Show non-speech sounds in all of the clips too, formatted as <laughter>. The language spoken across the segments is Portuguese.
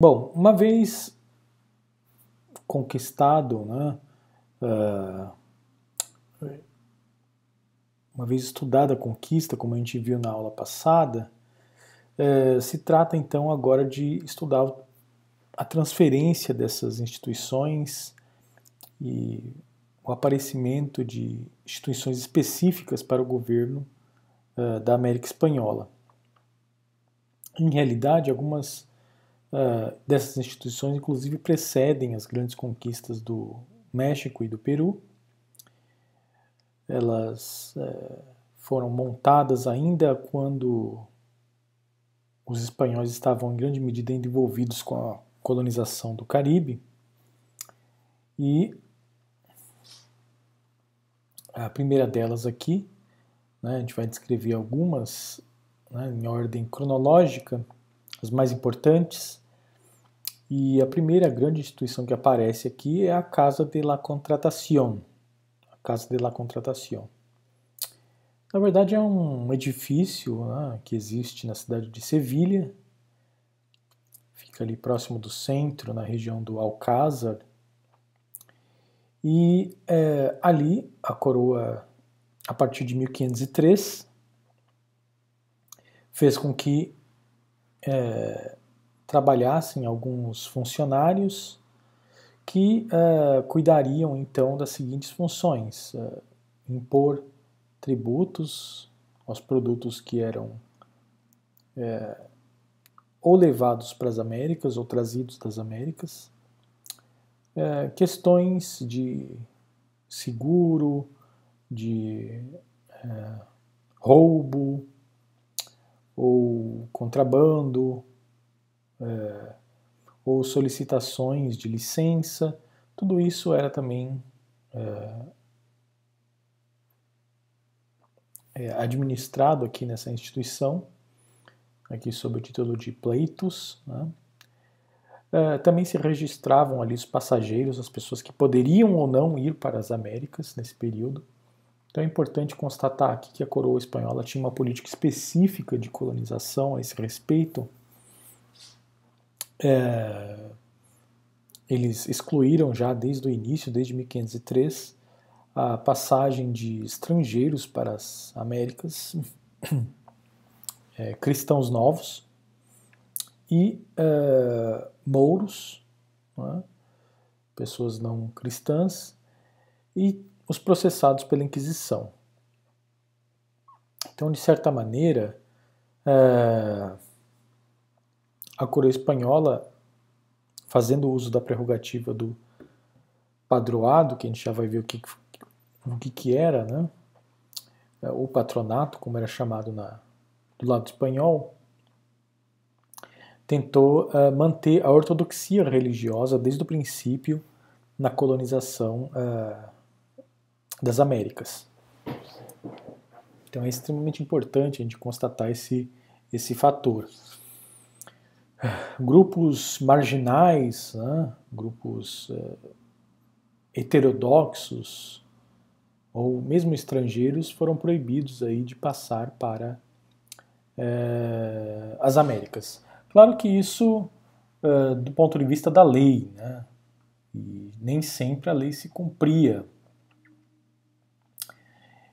Bom, uma vez conquistado, né, uh, uma vez estudada a conquista, como a gente viu na aula passada, uh, se trata então agora de estudar a transferência dessas instituições e o aparecimento de instituições específicas para o governo uh, da América Espanhola. Em realidade, algumas uh, dessas instituições, inclusive, precedem as grandes conquistas do México e do Peru. Elas uh, foram montadas ainda quando os espanhóis estavam em grande medida envolvidos com a colonização do Caribe. E a primeira delas aqui, né, a gente vai descrever algumas né, em ordem cronológica, as mais importantes. E a primeira grande instituição que aparece aqui é a Casa de la Contratación. A Casa de la Contratación. Na verdade, é um edifício né, que existe na cidade de Sevilha, fica ali próximo do centro, na região do Alcázar. E é, ali a coroa, a partir de 1503, fez com que é, trabalhassem alguns funcionários que uh, cuidariam então das seguintes funções: uh, impor tributos aos produtos que eram é, ou levados para as Américas ou trazidos das Américas, é, questões de seguro, de é, roubo ou contrabando, é, ou solicitações de licença, tudo isso era também é, é, administrado aqui nessa instituição, aqui sob o título de pleitos. Né? É, também se registravam ali os passageiros, as pessoas que poderiam ou não ir para as Américas nesse período. Então é importante constatar aqui que a coroa espanhola tinha uma política específica de colonização a esse respeito, é, eles excluíram já desde o início, desde 1503, a passagem de estrangeiros para as Américas, é, cristãos novos e é, mouros, né, pessoas não cristãs, e os processados pela Inquisição. Então, de certa maneira, é, a coroa espanhola, fazendo uso da prerrogativa do padroado, que a gente já vai ver o que, o que, que era, né? o patronato, como era chamado na, do lado espanhol, tentou uh, manter a ortodoxia religiosa desde o princípio na colonização uh, das Américas. Então é extremamente importante a gente constatar esse, esse fator grupos marginais, né, grupos uh, heterodoxos ou mesmo estrangeiros foram proibidos aí de passar para uh, as Américas. Claro que isso uh, do ponto de vista da lei, né, e nem sempre a lei se cumpria.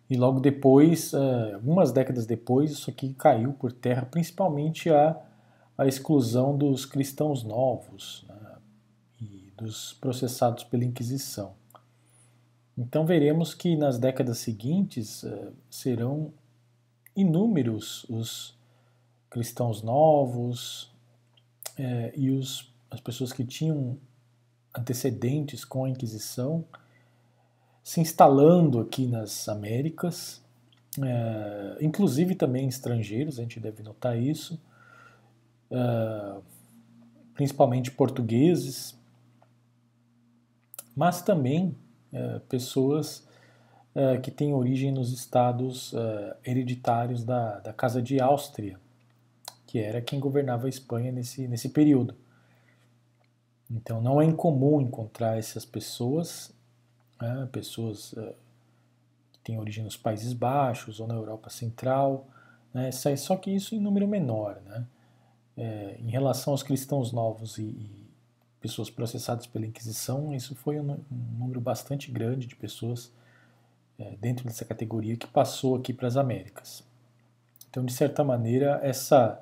E logo depois, algumas décadas depois, isso aqui caiu por terra, principalmente a a exclusão dos cristãos novos né, e dos processados pela Inquisição. Então veremos que nas décadas seguintes uh, serão inúmeros os cristãos novos uh, e os, as pessoas que tinham antecedentes com a Inquisição se instalando aqui nas Américas, uh, inclusive também estrangeiros, a gente deve notar isso uh, principalmente portugueses, mas também uh, pessoas uh, que têm origem nos estados hereditários da, da Casa de Áustria, que era quem governava a Espanha nesse, nesse período. Então não é incomum encontrar essas pessoas, né, pessoas que têm origem nos Países Baixos ou na Europa Central, né, só que isso em número menor. Né? é, em relação aos cristãos novos e, e, pessoas processadas pela Inquisição, isso foi um, um número bastante grande de pessoas é, dentro dessa categoria que passou aqui para as Américas. Então, de certa maneira, essa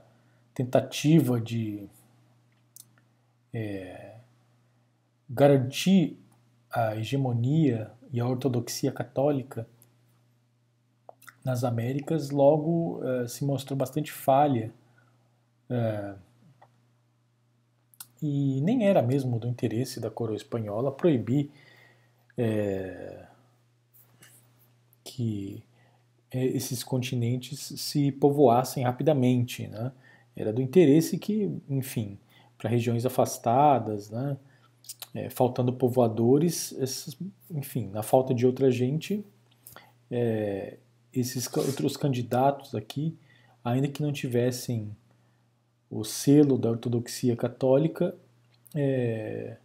tentativa de é, garantir a hegemonia e a ortodoxia católica nas Américas logo uh, se mostrou bastante falha. Uh, e nem era mesmo do interesse da coroa espanhola proibir é, que esses continentes se povoassem rapidamente. Né? Era do interesse que, enfim, para regiões afastadas, né? É, faltando povoadores, enfim, na falta de outra gente, é, esses outros candidatos aqui, ainda que não tivessem o selo da ortodoxia católica, é,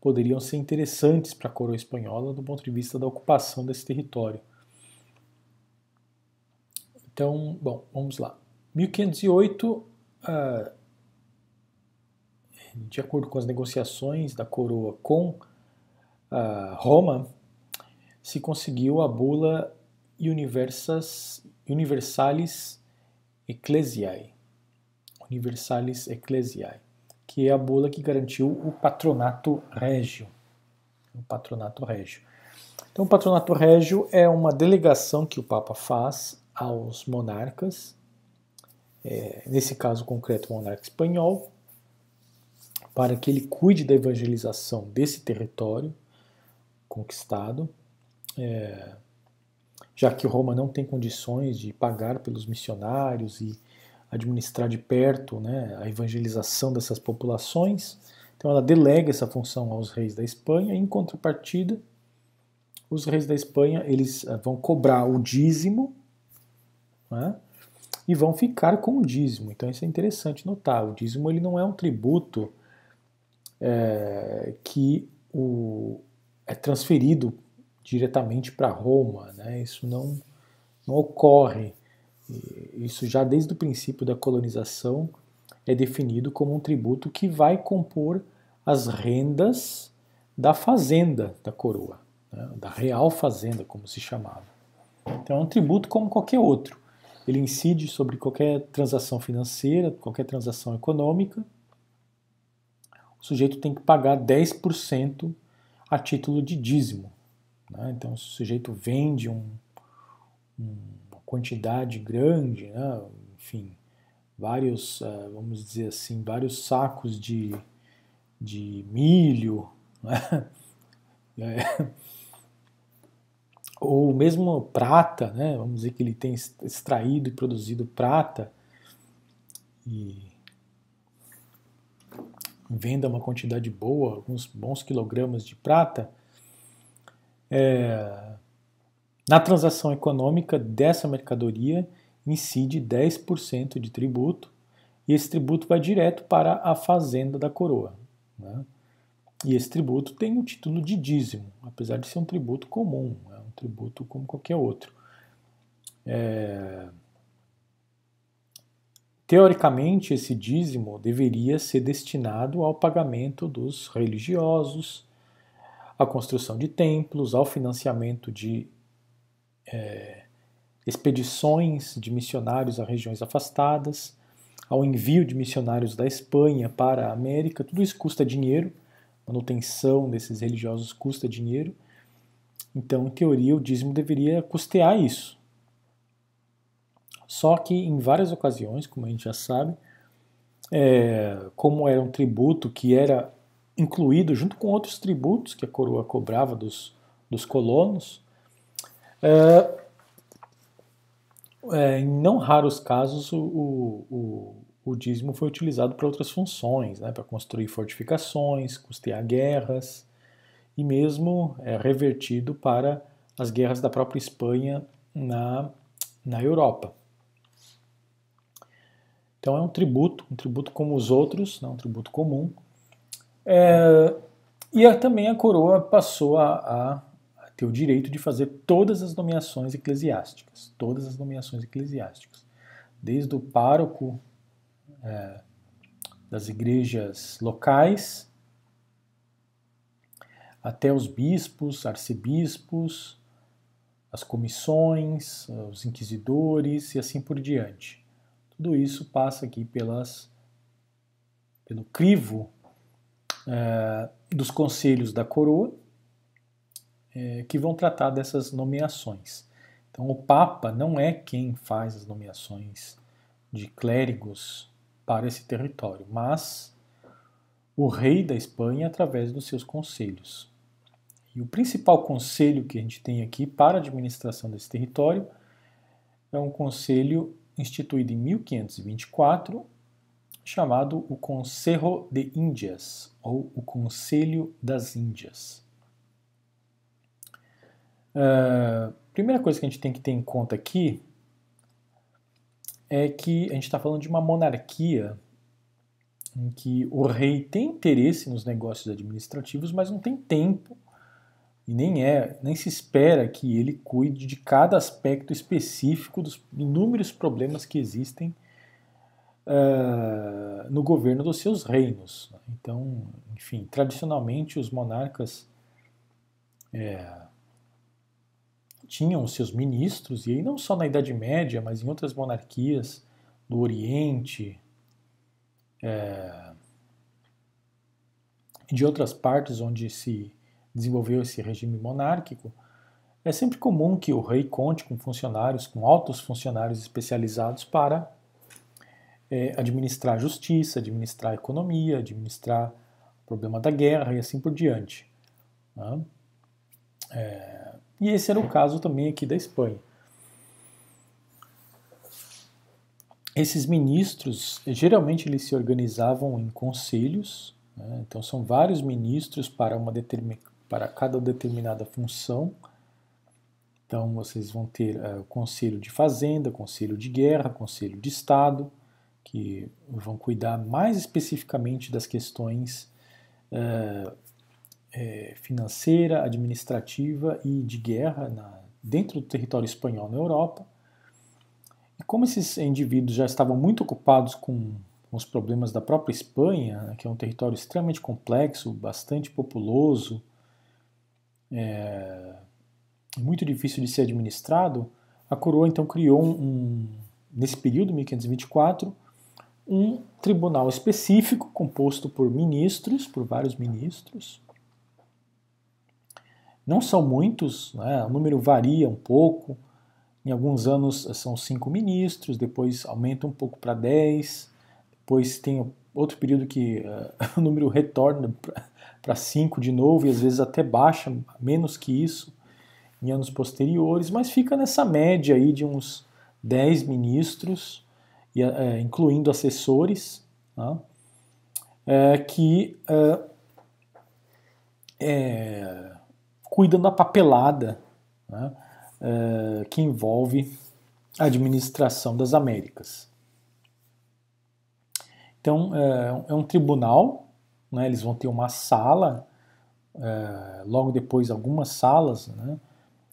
poderiam ser interessantes para a coroa espanhola do ponto de vista da ocupação desse território. Então, bom, vamos lá. 1508, ah, de acordo com as negociações da coroa com Roma, se conseguiu a bula Universas, Universalis Ecclesiae, Universalis Ecclesiae, que é a bula que garantiu o patronato régio. O patronato régio. Então, o patronato régio é uma delegação que o Papa faz aos monarcas, é, nesse caso concreto, o monarca espanhol, para que ele cuide da evangelização desse território conquistado. É, já que Roma não tem condições de pagar pelos missionários e administrar de perto né, a evangelização dessas populações. Então ela delega essa função aos reis da Espanha. Em contrapartida, os reis da Espanha eles eh, vão cobrar o dízimo né, e vão ficar com o dízimo. Então isso é interessante notar. O dízimo ele não é um tributo é, que o, é transferido diretamente para Roma. Né? Isso não, não ocorre. Isso já desde o princípio da colonização é definido como um tributo que vai compor as rendas da fazenda da coroa, né? da real fazenda, como se chamava. Então é um tributo como qualquer outro. Ele incide sobre qualquer transação financeira, qualquer transação econômica. O sujeito tem que pagar 10% a título de dízimo. Né? Então, se o sujeito vende um, uma quantidade grande, né? enfim, vários, uh, vamos dizer assim, vários sacos de, de milho, né? <laughs> é. ou mesmo prata, né? vamos dizer que ele tem extraído e produzido prata e venda uma quantidade boa, alguns bons quilogramas de prata, é, na transação econômica dessa mercadoria incide 10% de tributo e esse tributo vai direto para a fazenda da coroa. Né? E esse tributo tem o título de dízimo, apesar de ser um tributo comum, é um tributo como qualquer outro. É... Teoricamente, esse dízimo deveria ser destinado ao pagamento dos religiosos, à construção de templos, ao financiamento de é, expedições de missionários a regiões afastadas, ao envio de missionários da Espanha para a América. Tudo isso custa dinheiro, manutenção desses religiosos custa dinheiro. Então, em teoria, o dízimo deveria custear isso. Só que em várias ocasiões, como a gente já sabe, é, como era um tributo que era incluído junto com outros tributos que a coroa cobrava dos, dos colonos. É, é, em não raros casos, o, o, o dízimo foi utilizado para outras funções, né, para construir fortificações, custear guerras e mesmo é, revertido para as guerras da própria Espanha na, na Europa. Então é um tributo, um tributo como os outros, não né, um tributo comum, é, e a, também a coroa passou a, a, ter o direito de fazer todas as nomeações eclesiásticas, todas as nomeações eclesiásticas, desde o pároco é, das igrejas locais, até os bispos, arcebispos, as comissões, os inquisidores e assim por diante. Tudo isso passa aqui pelas, pelo crivo é, dos conselhos da coroa, é, que vão tratar dessas nomeações. Então, o Papa não é quem faz as nomeações de clérigos para esse território, mas o rei da Espanha através dos seus conselhos. E o principal conselho que a gente tem aqui para a administração desse território é um conselho instituído em 1524, chamado o Conselho de Índias, ou o Conselho das Índias. Uh, primeira coisa que a gente tem que ter em conta aqui é que a gente está falando de uma monarquia em que o rei tem interesse nos negócios administrativos, mas não tem tempo e nem é, nem se espera que ele cuide de cada aspecto específico dos inúmeros problemas que existem uh, no governo dos seus reinos. Então, enfim, tradicionalmente os monarcas é, tinham seus ministros, e aí não só na Idade Média, mas em outras monarquias do Oriente é, de outras partes onde se desenvolveu esse regime monárquico, é sempre comum que o rei conte com funcionários, com altos funcionários especializados para é, administrar a justiça, administrar a economia, administrar o problema da guerra e assim por diante. Né? É, e esse era o caso também aqui da Espanha. Esses ministros, geralmente eles se organizavam em conselhos, né? então são vários ministros para, uma para cada determinada função. Então vocês vão ter uh, o Conselho de Fazenda, Conselho de Guerra, Conselho de Estado, que vão cuidar mais especificamente das questões é, financeira, administrativa e de guerra na, dentro do território espanhol na Europa. E como esses indivíduos já estavam muito ocupados com, com os problemas da própria Espanha, né, que é um território extremamente complexo, bastante populoso, é, muito difícil de ser administrado, a coroa então criou um, um nesse período, 1524, um tribunal específico composto por ministros, por vários ministros, não são muitos, né? o número varia um pouco. Em alguns anos são cinco ministros, depois aumenta um pouco para dez, depois tem outro período que uh, <laughs> o número retorna para cinco de novo e às vezes até baixa menos que isso em anos posteriores, mas fica nessa média aí de uns dez ministros, uh, incluindo assessores, uh, que é, cuidam da papelada né, é, que envolve a administração das Américas. Então, é, é um tribunal, né, eles vão ter uma sala, é, logo depois algumas salas, né,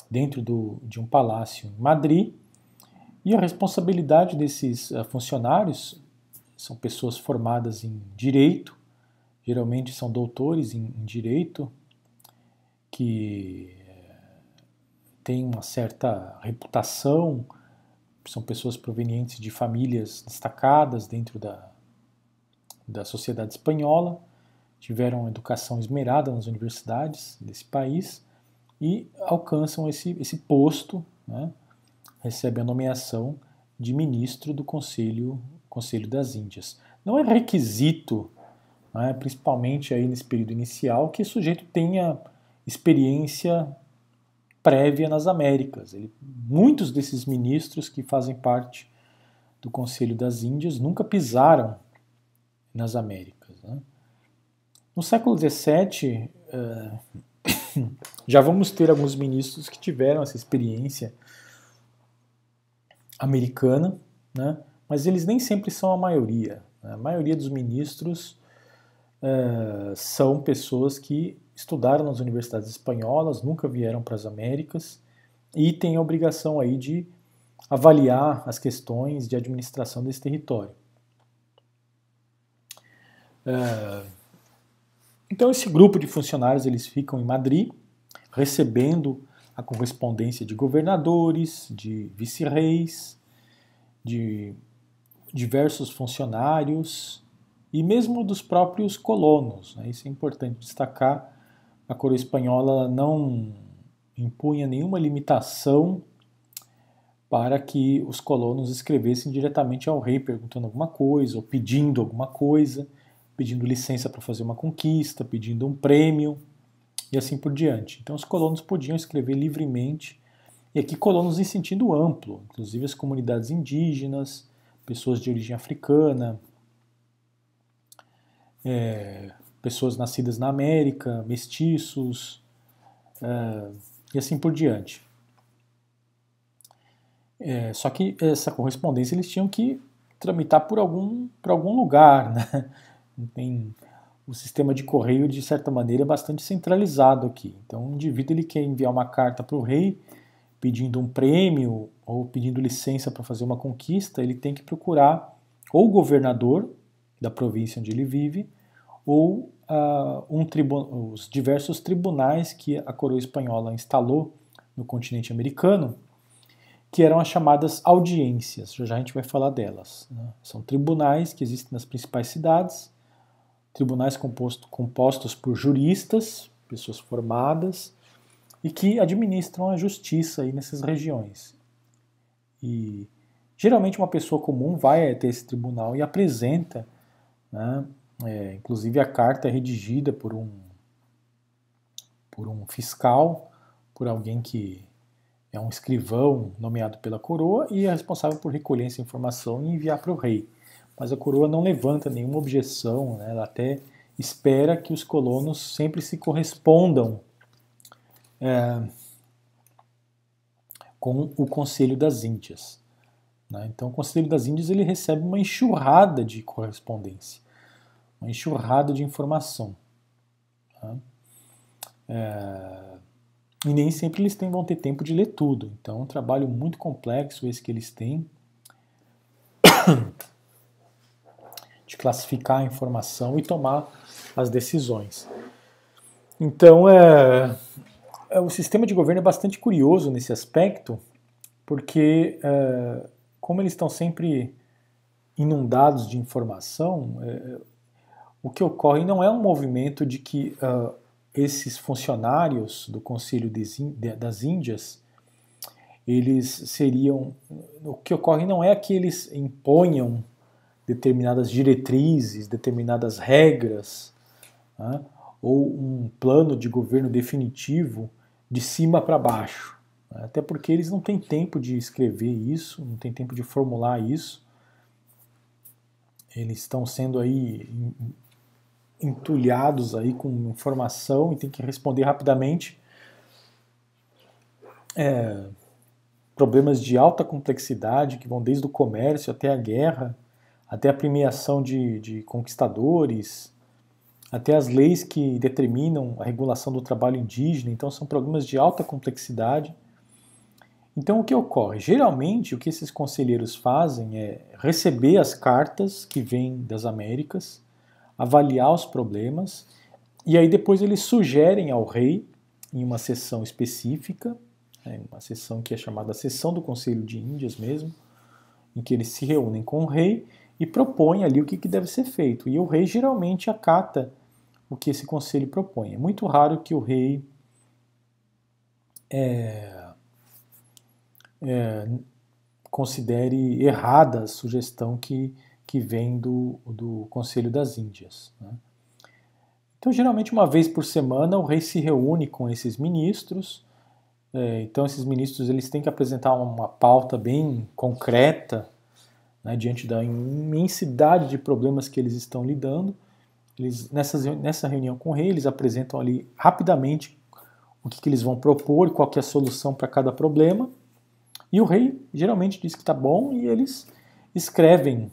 dentro do, de um palácio em Madrid, e a responsabilidade desses uh, funcionários são pessoas formadas em direito, geralmente são doutores em, em direito, que eh, têm uma certa reputação, são pessoas provenientes de famílias destacadas dentro da, da sociedade espanhola, tiveram educação esmerada nas universidades desse país e alcançam esse, esse posto, né, recebem a nomeação de ministro do Conselho, Conselho das Índias. Não é requisito, né, principalmente aí nesse período inicial, que o sujeito tenha experiência prévia nas Américas. Ele, muitos desses ministros que fazem parte do Conselho das Índias nunca pisaram nas Américas. No século XVII, uh, eh, <coughs> já vamos ter alguns ministros que tiveram essa experiência americana, né? mas eles nem sempre são a maioria. Né? A maioria dos ministros uh, são pessoas que estudaram nas universidades espanholas, nunca vieram para as Américas e têm a obrigação aí de avaliar as questões de administração desse território. Uh, então esse grupo de funcionários eles ficam em Madrid, recebendo a correspondência de governadores, de vice-reis, de diversos funcionários e mesmo dos próprios colonos. Né? Isso é importante destacar. A coroa espanhola não impunha nenhuma limitação para que os colonos escrevessem diretamente ao rei perguntando alguma coisa ou pedindo alguma coisa, pedindo licença para fazer uma conquista, pedindo um prêmio e assim por diante. Então os colonos podiam escrever livremente, e aqui colonos em sentido amplo, inclusive as comunidades indígenas, pessoas de origem africana, é, pessoas nascidas na América, mestiços, é, e assim por diante. É, só que essa correspondência eles tinham que tramitar por algum, por algum lugar. <laughs> Né? Tem, o sistema de correio, de certa maneira, é bastante centralizado aqui. Então, o indivíduo ele quer enviar uma carta para o rei pedindo um prêmio ou pedindo licença para fazer uma conquista, ele tem que procurar ou o governador da província onde ele vive ou uh, um os diversos tribunais que a coroa espanhola instalou no continente americano, que eram as chamadas audiências. Já, já a gente vai falar delas. Né? São tribunais que existem nas principais cidades tribunais composto, compostos por juristas, pessoas formadas, e que administram a justiça aí nessas regiões. E geralmente uma pessoa comum vai até esse tribunal e apresenta, né, é, inclusive a carta é redigida por um, por um fiscal, por alguém que é um escrivão nomeado pela coroa e é responsável por recolher essa informação e enviar para o rei mas a coroa não levanta nenhuma objeção, né? ela até espera que os colonos sempre se correspondam é, com o Conselho das Índias. Né? Então, o Conselho das Índias ele recebe uma enxurrada de correspondência, uma enxurrada de informação. Tá? É, e nem sempre eles têm, vão ter tempo de ler tudo. Então, é um trabalho muito complexo esse que eles têm <coughs> de classificar a informação e tomar as decisões. Então, é, é, o sistema de governo é bastante curioso nesse aspecto, porque, é, como eles estão sempre inundados de informação, é, o que ocorre não é um movimento de que uh, esses funcionários do Conselho das Índias eles seriam. O que ocorre não é que eles imponham determinadas diretrizes, determinadas regras, né, ou um plano de governo definitivo de cima para baixo. Né, até porque eles não têm tempo de escrever isso, não têm tempo de formular isso. Eles estão sendo aí entulhados aí com informação e tem que responder rapidamente. É, problemas de alta complexidade que vão desde o comércio até a guerra até a premiação de, de conquistadores, até as leis que determinam a regulação do trabalho indígena. Então, são programas de alta complexidade. Então, o que ocorre? Geralmente, o que esses conselheiros fazem é receber as cartas que vêm das Américas, avaliar os problemas, e aí depois eles sugerem ao rei, em uma sessão específica, né, uma sessão que é chamada Sessão do Conselho de Índias mesmo, em que eles se reúnem com o rei e propõe ali o que, que deve ser feito. E o rei geralmente acata o que esse conselho propõe. É muito raro que o rei é, é, considere errada a sugestão que, que vem do, do Conselho das Índias. Né? Então, geralmente, uma vez por semana, o rei se reúne com esses ministros. É, então, esses ministros eles têm que apresentar uma pauta bem concreta né, diante da imensidade de problemas que eles estão lidando. Eles, nessas, nessa reunião com o rei, eles apresentam ali rapidamente o que, que eles vão propor, qual é a solução para cada problema. E o rei geralmente diz que está bom e eles escrevem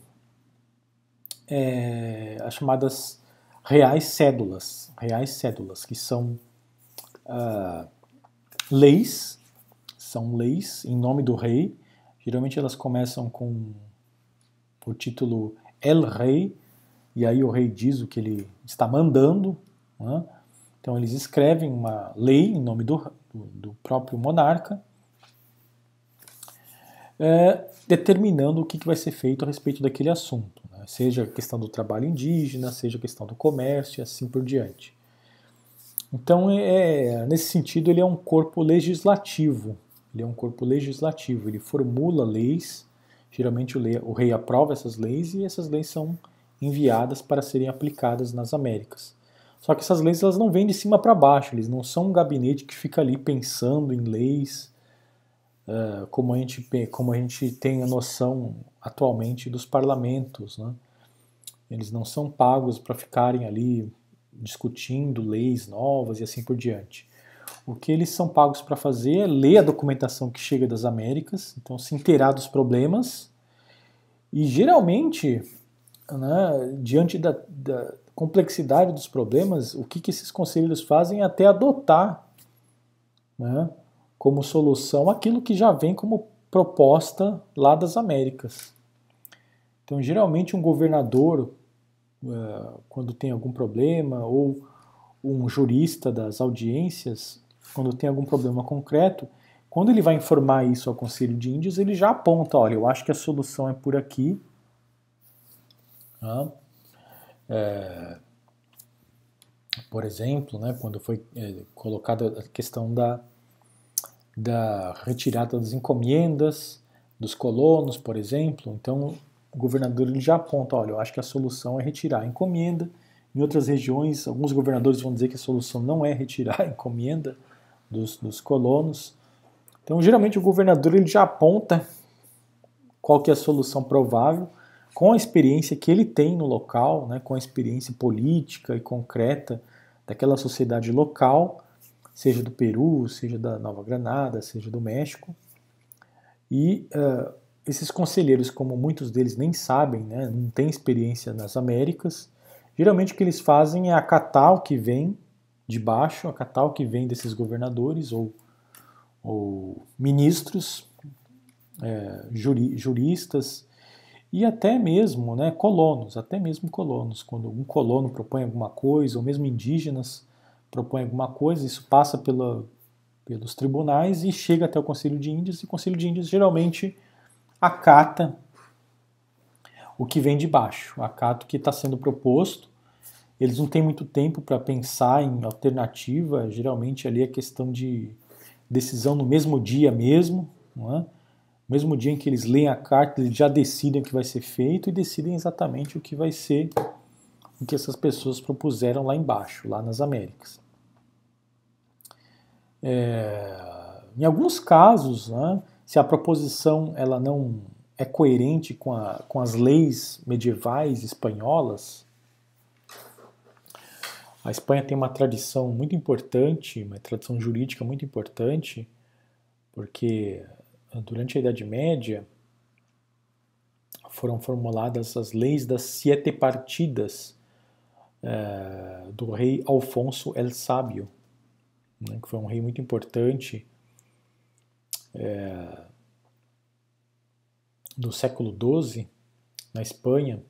é, as chamadas reais cédulas, reais cédulas, que são uh, leis, são leis em nome do rei. Geralmente elas começam com o título El Rei, e aí o rei diz o que ele está mandando. Né? Então eles escrevem uma lei em nome do, do, próprio monarca, é, determinando o que, que vai ser feito a respeito daquele assunto, né? seja a questão do trabalho indígena, seja a questão do comércio e assim por diante. Então, é, é, nesse sentido, ele é um corpo legislativo. Ele é um corpo legislativo. Ele formula leis. Geralmente, o, lei, o rei aprova essas leis e essas leis são enviadas para serem aplicadas nas Américas. Só que essas leis elas não vêm de cima para baixo. Eles não são um gabinete que fica ali pensando em leis, uh, como, a gente, como a gente tem a noção atualmente dos parlamentos. Né? Eles não são pagos para ficarem ali discutindo leis novas e assim por diante. O que eles são pagos para fazer é ler a documentação que chega das Américas, então se inteirar dos problemas e geralmente, né, diante da, da, complexidade dos problemas, o que, que esses conselheiros fazem é até adotar né, como solução aquilo que já vem como proposta lá das Américas. Então, geralmente, um governador uh, quando tem algum problema, ou um jurista das audiências, quando tem algum problema concreto, quando ele vai informar isso ao Conselho de Índios, ele já aponta, olha, eu acho que a solução é por aqui. Ah, é, por exemplo, né, quando foi é, colocada a questão da, da retirada das encomendas dos colonos, por exemplo, então o governador ele já aponta, olha, eu acho que a solução é retirar a encomenda. Em outras regiões, alguns governadores vão dizer que a solução não é retirar a encomenda dos, dos colonos. Então, geralmente o governador ele já aponta qual que é a solução provável com a experiência que ele tem no local, né, com a experiência política e concreta daquela sociedade local, seja do Peru, seja da Nova Granada, seja do México. E uh, esses conselheiros, como muitos deles nem sabem, né, não têm experiência nas Américas, geralmente o que eles fazem é acatar o que vem de baixo, acatar o que vem desses governadores ou, ou ministros, é, juri, juristas e até mesmo né, colonos, até mesmo colonos. Quando um colono propõe alguma coisa, ou mesmo indígenas propõem alguma coisa, isso passa pela, pelos tribunais e chega até o Conselho de Índias, e o Conselho de Índias geralmente acata o que vem de baixo, acata o que está sendo proposto. Eles não têm muito tempo para pensar em alternativa, geralmente ali é questão de decisão no mesmo dia mesmo, não é? mesmo dia em que eles leem a carta, eles já decidem o que vai ser feito e decidem exatamente o que vai ser o que essas pessoas propuseram lá embaixo, lá nas Américas. É, em alguns casos, né, se a proposição ela não é coerente com, a, com as leis medievais espanholas, a Espanha tem uma tradição muito importante, uma tradição jurídica muito importante, porque durante a Idade Média foram formuladas as leis das Siete Partidas é, do rei Alfonso el Sábio, né, que foi um rei muito importante é, do século XII na Espanha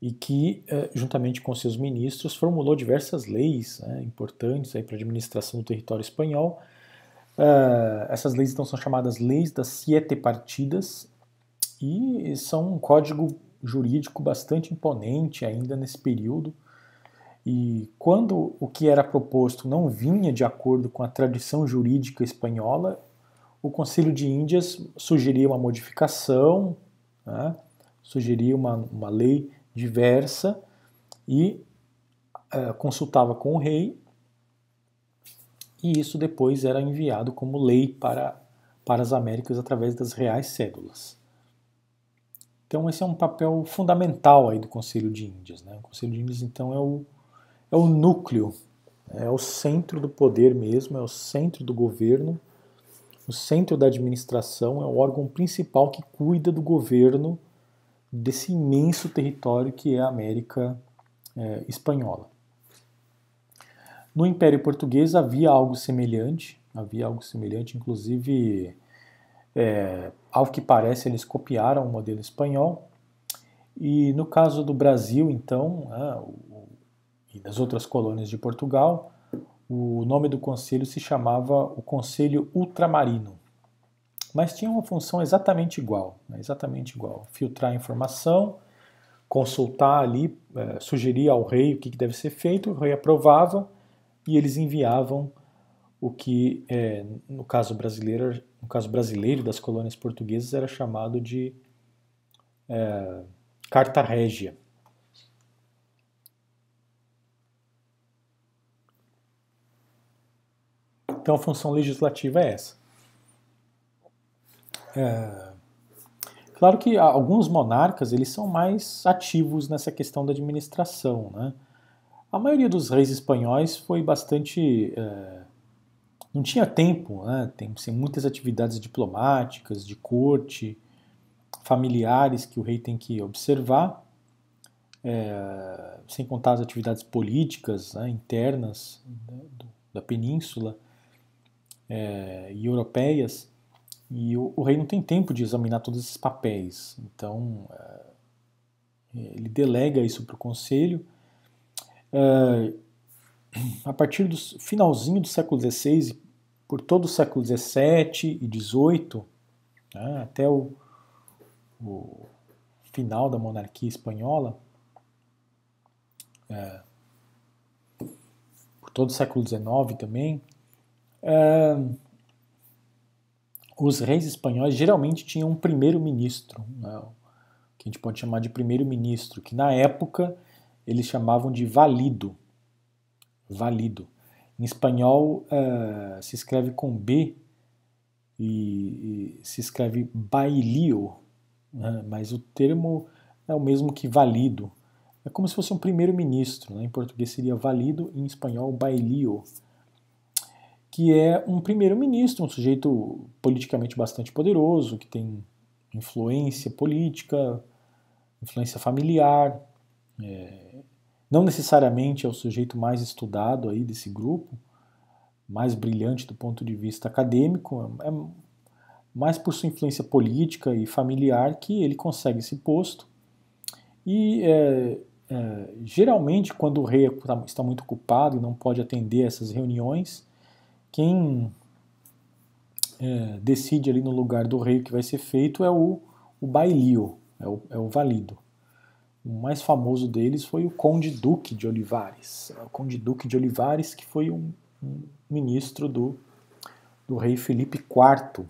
e que, é, juntamente com seus ministros, formulou diversas leis né, importantes para a administração do território espanhol. É, essas leis então são chamadas leis das siete partidas e são um código jurídico bastante imponente ainda nesse período. E quando o que era proposto não vinha de acordo com a tradição jurídica espanhola, o Conselho de Índias sugeria uma modificação, né, sugeria uma, uma lei diversa e é, consultava com o rei, e isso depois era enviado como lei para, para as Américas através das reais cédulas. Então esse é um papel fundamental aí do Conselho de Índias. Né? O Conselho de Índias então é o, é o núcleo, é o centro do poder mesmo, é o centro do governo o centro da administração é o órgão principal que cuida do governo desse imenso território que é a América é, Espanhola. No Império Português havia algo semelhante, havia algo semelhante, inclusive, é, ao que parece, eles copiaram o modelo espanhol. E no caso do Brasil, então, né, o, e das outras colônias de Portugal, o nome do conselho se chamava o Conselho Ultramarino. Mas tinha uma função exatamente igual, né, exatamente igual. Filtrar informação, consultar ali, é, sugerir ao rei o que deve ser feito, o rei aprovava e eles enviavam o que, é, no caso brasileiro, no caso brasileiro das colônias portuguesas, era chamado de é, Carta Régia. Então a função legislativa é essa. É, claro que alguns monarcas eles são mais ativos nessa questão da administração. Né? A maioria dos reis espanhóis foi bastante. É, não tinha tempo, né? tem assim, muitas atividades diplomáticas, de corte, familiares que o rei tem que observar, é, sem contar as atividades políticas né, internas da, da península é, e europeias. E o, o, rei não tem tempo de examinar todos esses papéis, então é, ele delega isso para o conselho. É, a partir do finalzinho do século XVI, por todo o século XVII e XVIII, né, até o, o, final da monarquia espanhola, é, por todo o século XIX também, os reis espanhóis geralmente tinham um primeiro-ministro, né, que a gente pode chamar de primeiro-ministro, que na época eles chamavam de valido. Valido. Em espanhol uh, se escreve com B e, e se escreve bailio, né, mas o termo é o mesmo que valido. É como se fosse um primeiro-ministro. Né? Em português seria valido, em espanhol bailio que é um primeiro-ministro, um sujeito politicamente bastante poderoso, que tem influência política, influência familiar, é, não necessariamente é o sujeito mais estudado aí desse grupo, mais brilhante do ponto de vista acadêmico, é mais por sua influência política e familiar que ele consegue esse posto. E é, é, geralmente, quando o rei está muito ocupado e não pode atender essas reuniões, quem é, decide ali no lugar do rei o que vai ser feito é o, o bailio, é o, é o valido. O mais famoso deles foi o Conde Duque de Olivares. É o Conde Duque de Olivares, que foi um, um ministro do, do rei Felipe IV.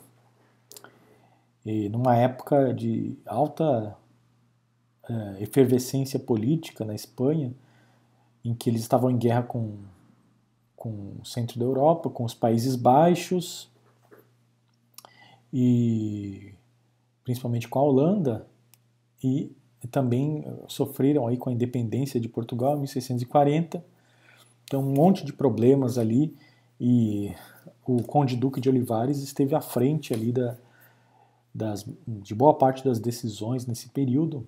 E numa época de alta é, efervescência política na Espanha, em que eles estavam em guerra com com o centro da Europa, com os Países Baixos e principalmente com a Holanda e também sofreram aí com a independência de Portugal em 1640. Então um monte de problemas ali e o Conde Duque de Olivares esteve à frente ali da, das, de boa parte das decisões nesse período.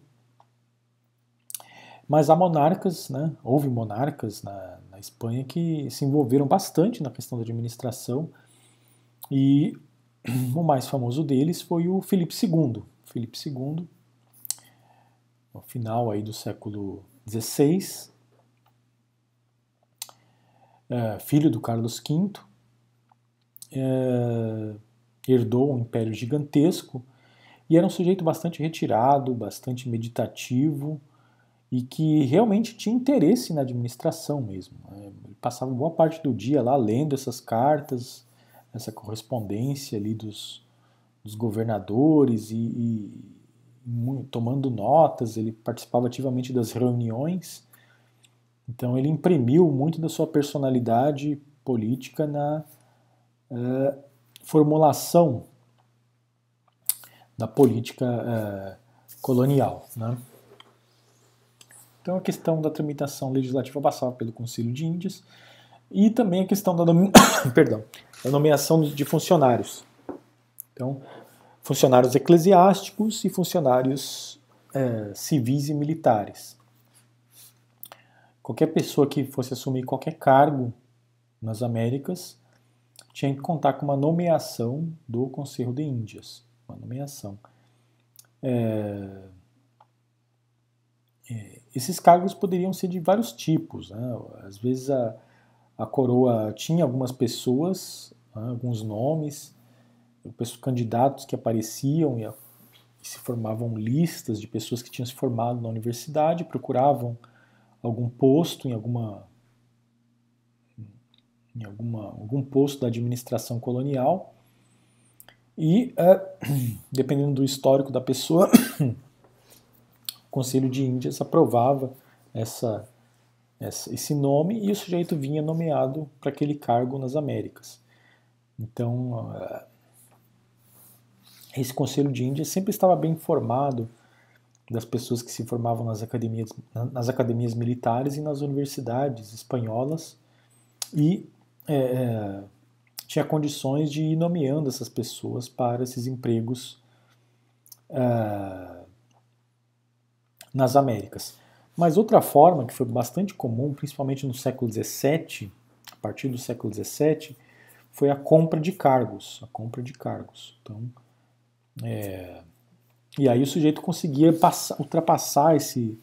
Mas há monarcas, né? houve monarcas na, Espanha que se envolveram bastante na questão da administração e <clears throat> o mais famoso deles foi o Felipe II. Felipe II, no final aí do século XVI, é, filho do Carlos V, é, herdou um império gigantesco e era um sujeito bastante retirado, bastante meditativo, e que realmente tinha interesse na administração mesmo. Né? Ele passava boa parte do dia lá lendo essas cartas, essa correspondência ali dos, dos governadores e, e, tomando notas, ele participava ativamente das reuniões. Então ele imprimiu muito da sua personalidade política na uh, formulação da política uh, colonial. Né? Então a questão da tramitação legislativa passava pelo Conselho de Índias e também a questão da, nome... <coughs> Perdão, da nomeação de funcionários. Então, funcionários eclesiásticos e funcionários é, civis e militares. Qualquer pessoa que fosse assumir qualquer cargo nas Américas tinha que contar com uma nomeação do Conselho de Índias. Uma nomeação. É, é, esses cargos poderiam ser de vários tipos. Né? Às vezes a, a coroa tinha algumas pessoas, né, alguns nomes, candidatos que apareciam e, e se formavam listas de pessoas que tinham se formado na universidade, procuravam algum posto em alguma em alguma, algum posto da administração colonial e, uh, <clears throat> dependendo do histórico da pessoa, <clears throat> Conselho de Índias aprovava essa, essa, esse nome e o sujeito vinha nomeado para aquele cargo nas Américas. Então, uh, esse Conselho de Índias sempre estava bem informado das pessoas que se formavam nas academias, nas academias militares e nas universidades espanholas e é, tinha condições de ir nomeando essas pessoas para esses empregos nas Américas. Mas outra forma que foi bastante comum, principalmente no século XVII, a partir do século XVII, foi a compra de cargos, a compra de cargos. Então, é, e aí o sujeito conseguia passar, ultrapassar esse,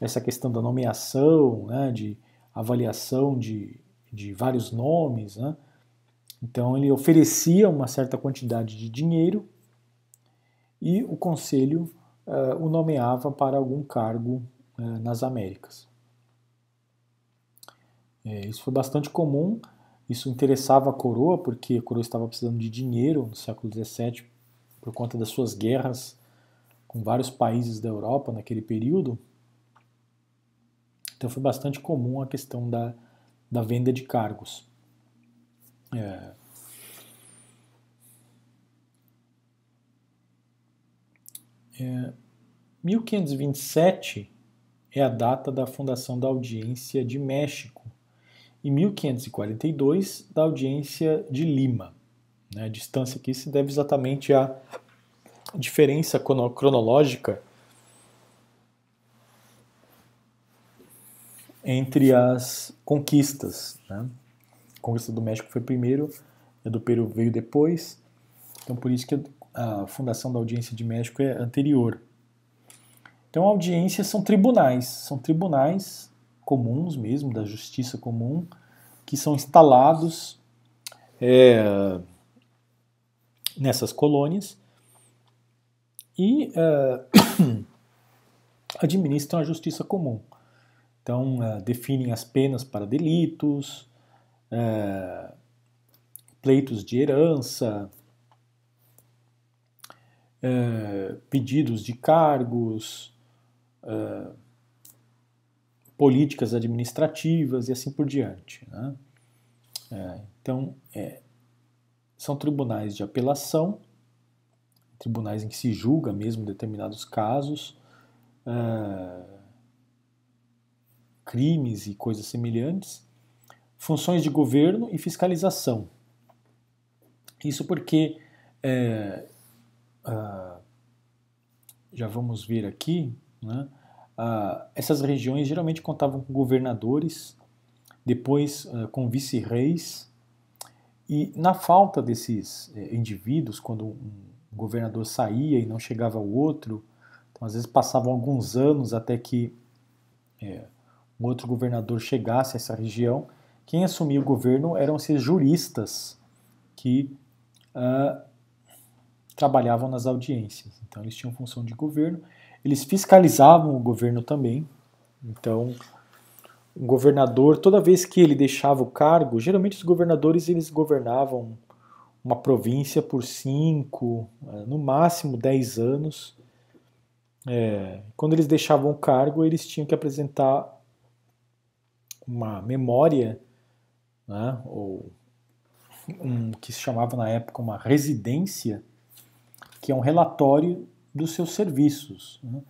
essa questão da nomeação, né, de avaliação de, de vários nomes. Né? Então ele oferecia uma certa quantidade de dinheiro e o conselho uh, o nomeava para algum cargo uh, nas Américas. É, isso foi bastante comum, isso interessava a coroa, porque a coroa estava precisando de dinheiro no século XVII por conta das suas guerras com vários países da Europa naquele período. Então foi bastante comum a questão da, da venda de cargos. É. É, 1527 é a data da fundação da Audiência de México e 1542 da Audiência de Lima. Né? A distância aqui se deve exatamente à diferença cronológica entre as conquistas. Né? A conquista do México foi primeiro, a do Peru veio depois, então por isso que a fundação da audiência de México é anterior. Então audiências são tribunais, são tribunais comuns mesmo, da justiça comum, que são instalados é, nessas colônias e é, <coughs> administram a justiça comum. Então, uh, definem as penas para delitos, uh, pleitos de herança, uh, pedidos de cargos, políticas administrativas e assim por diante. Né? então, é, são tribunais de apelação, tribunais em que se julga mesmo determinados casos. Crimes e coisas semelhantes, funções de governo e fiscalização. Isso porque, é, ah, já vamos ver aqui, né, ah, essas regiões geralmente contavam com governadores, depois ah, com vice-reis, e na falta desses é, indivíduos, quando um governador saía e não chegava o outro, então às vezes passavam alguns anos até que é, um outro governador chegasse a essa região, quem assumia o governo eram esses juristas que uh, trabalhavam nas audiências. Então eles tinham função de governo, eles fiscalizavam o governo também. Então o governador, toda vez que ele deixava o cargo, geralmente os governadores eles governavam uma província por cinco, ah, no máximo dez anos. É, quando eles deixavam o cargo, eles tinham que apresentar uma memória, né, ou um que se chamava na época uma residência, que é um relatório dos seus serviços. Né,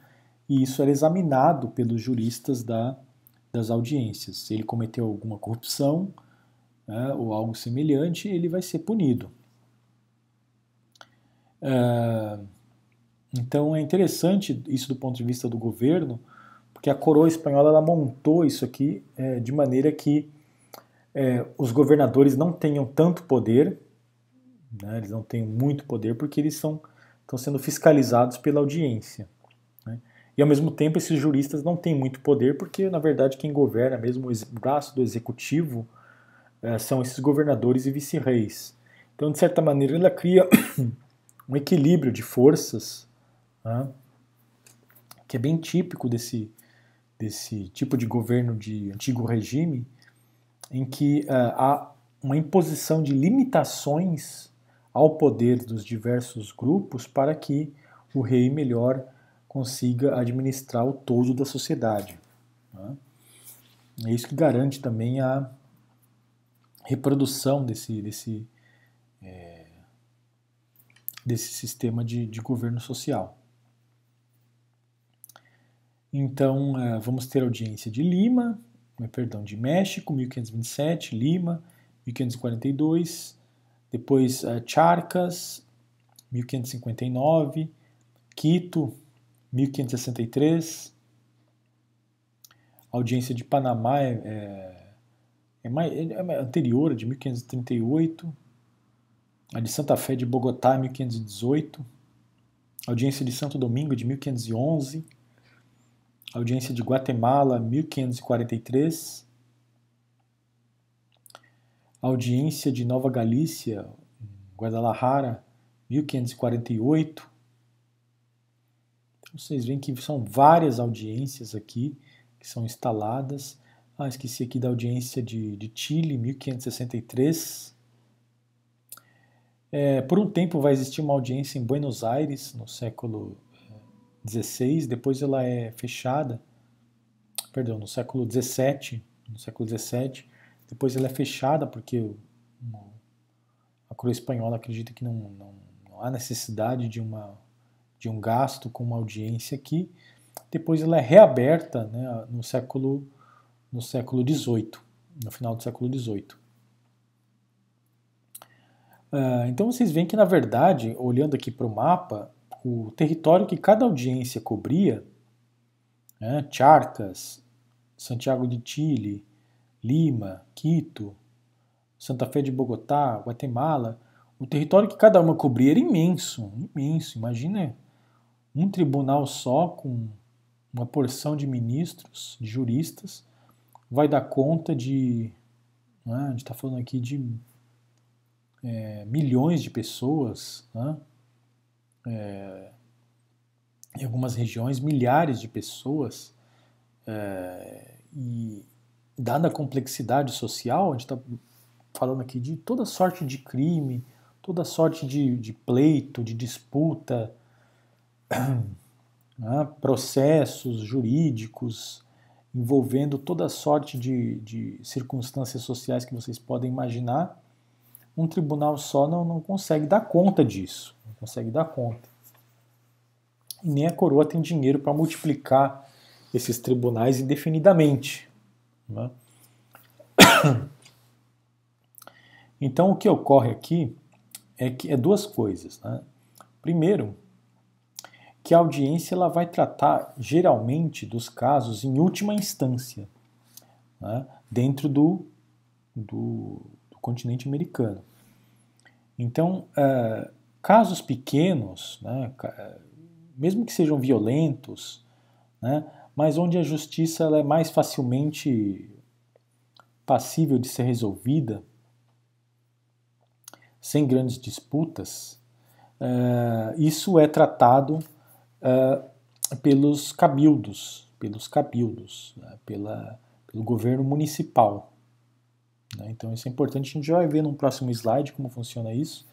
e isso era examinado pelos juristas da, das audiências. Se ele cometeu alguma corrupção né, ou algo semelhante, ele vai ser punido. É, então é interessante isso do ponto de vista do governo, porque a coroa espanhola ela montou isso aqui é, de maneira que é, os governadores não tenham tanto poder, né, eles não têm muito poder, porque eles são, estão sendo fiscalizados pela audiência. Né? E ao mesmo tempo esses juristas não têm muito poder, porque na verdade quem governa mesmo o braço do executivo é, são esses governadores e vice-reis. Então, de certa maneira, ela cria <coughs> um equilíbrio de forças né, que é bem típico desse, desse tipo de governo de antigo regime, em que uh, há uma imposição de limitações ao poder dos diversos grupos para que o rei melhor consiga administrar o todo da sociedade. Né? É isso que garante também a reprodução desse, desse, é, desse sistema de, de governo social. Então, uh, vamos ter audiência de Lima, eh, perdão, de México, 1527, Lima, 1542, depois uh, Charcas, 1559, Quito, 1563, audiência de Panamá é, é, é, mais, é anterior, de 1538, a de Santa Fé de Bogotá, 1518, audiência de Santo Domingo, de 1511, audiência de Guatemala, 1543, audiência de Nova Galícia, Guadalajara, 1548. Então, vocês veem que são várias audiências aqui que são instaladas. Ah, esqueci aqui da audiência de, de Chile, 1563. É, por um tempo vai existir uma audiência em Buenos Aires, no século 16, depois ela é fechada, perdão, no século 17, no século 17, depois ela é fechada porque a coroa espanhola acredita que não, não, não, há necessidade de, uma, de um gasto com uma audiência aqui. Depois ela é reaberta né, no século no século 18, no final do século 18. Uh, ah, então vocês veem que na verdade, olhando aqui para o mapa, o território que cada audiência cobria, né, Charcas, Santiago de Chile, Lima, Quito, Santa Fé de Bogotá, Guatemala, o território que cada uma cobria era imenso, imenso. Imagina um tribunal só com uma porção de ministros, de juristas, vai dar conta de. Né, a gente está falando aqui de é, milhões de pessoas, né, é, em algumas regiões, milhares de pessoas, é, e dada a complexidade social, a gente está falando aqui de toda sorte de crime, toda sorte de, de pleito, de disputa, <clears throat> né, processos jurídicos envolvendo toda sorte de, de, circunstâncias sociais que vocês podem imaginar, um tribunal só não, não consegue dar conta disso consegue dar conta. E nem a coroa tem dinheiro para multiplicar esses tribunais indefinidamente. Né? <coughs> Então o que ocorre aqui é que é duas coisas. Né? Primeiro, que a audiência ela vai tratar geralmente dos casos em última instância, né? dentro do, do, do, continente americano. Então, uh, Casos pequenos, né, mesmo que sejam violentos, né, mas onde a justiça é mais facilmente passível de ser resolvida, sem grandes disputas, uh, isso é tratado uh, pelos cabildos, pelos cabildos, né, pela, pelo governo municipal. Né. Então isso é importante, a gente vai ver num próximo slide como funciona isso.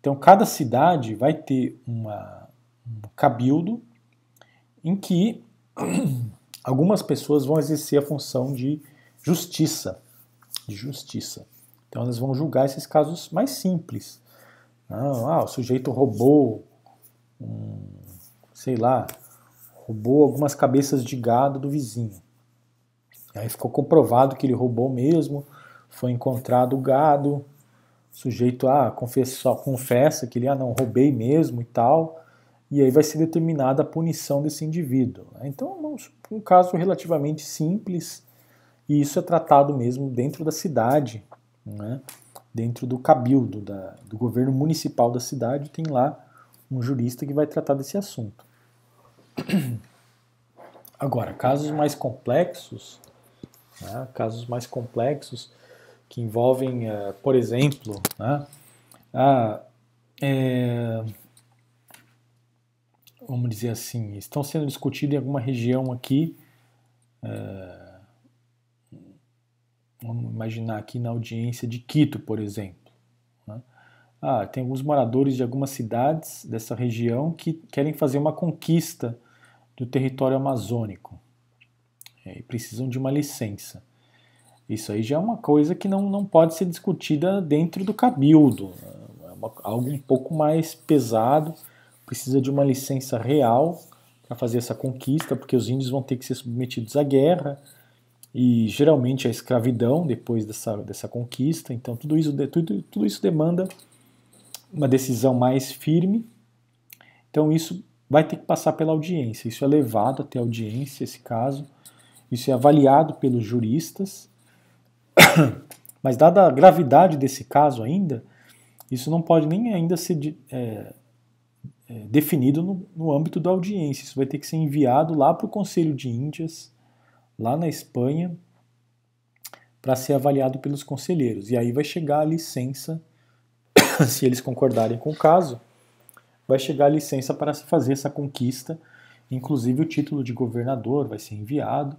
Então, cada cidade vai ter uma, um cabildo em que <clears throat> algumas pessoas vão exercer a função de justiça, de justiça. Então, elas vão julgar esses casos mais simples. Ah, o sujeito roubou, sei lá, roubou algumas cabeças de gado do vizinho. Aí ficou comprovado que ele roubou mesmo, foi encontrado o gado, o sujeito ah, confessa, confessa que ele ah, não roubei mesmo e tal, e aí vai ser determinada a punição desse indivíduo. Né? Então, um, um caso relativamente simples, e isso é tratado mesmo dentro da cidade, né? dentro do cabildo, da, do governo municipal da cidade, tem lá um jurista que vai tratar desse assunto. <clears throat> Agora, casos mais complexos, né, casos mais complexos que envolvem, uh, por exemplo, né, a, é, vamos dizer assim, estão sendo discutidos em alguma região aqui, é, vamos imaginar aqui na audiência de Quito, por exemplo. Né? Ah, tem alguns moradores de algumas cidades dessa região que querem fazer uma conquista do território amazônico é, e precisam de uma licença. Isso aí já é uma coisa que não, não pode ser discutida dentro do cabildo. É uma, algo um pouco mais pesado, precisa de uma licença real para fazer essa conquista, porque os índios vão ter que ser submetidos à guerra e geralmente à escravidão depois dessa, dessa conquista. Então tudo isso, tudo, tudo isso demanda uma decisão mais firme. Então isso vai ter que passar pela audiência. Isso é levado até a audiência, esse caso. Isso é avaliado pelos juristas. <coughs> Mas, dada a gravidade desse caso ainda, isso não pode nem ainda ser é, é, definido no, no, âmbito da audiência. Isso vai ter que ser enviado lá para o Conselho de Índias, lá na Espanha, para ser avaliado pelos conselheiros. E aí vai chegar a licença, <coughs> se eles concordarem com o caso, vai chegar a licença para se fazer essa conquista. Inclusive o título de governador vai ser enviado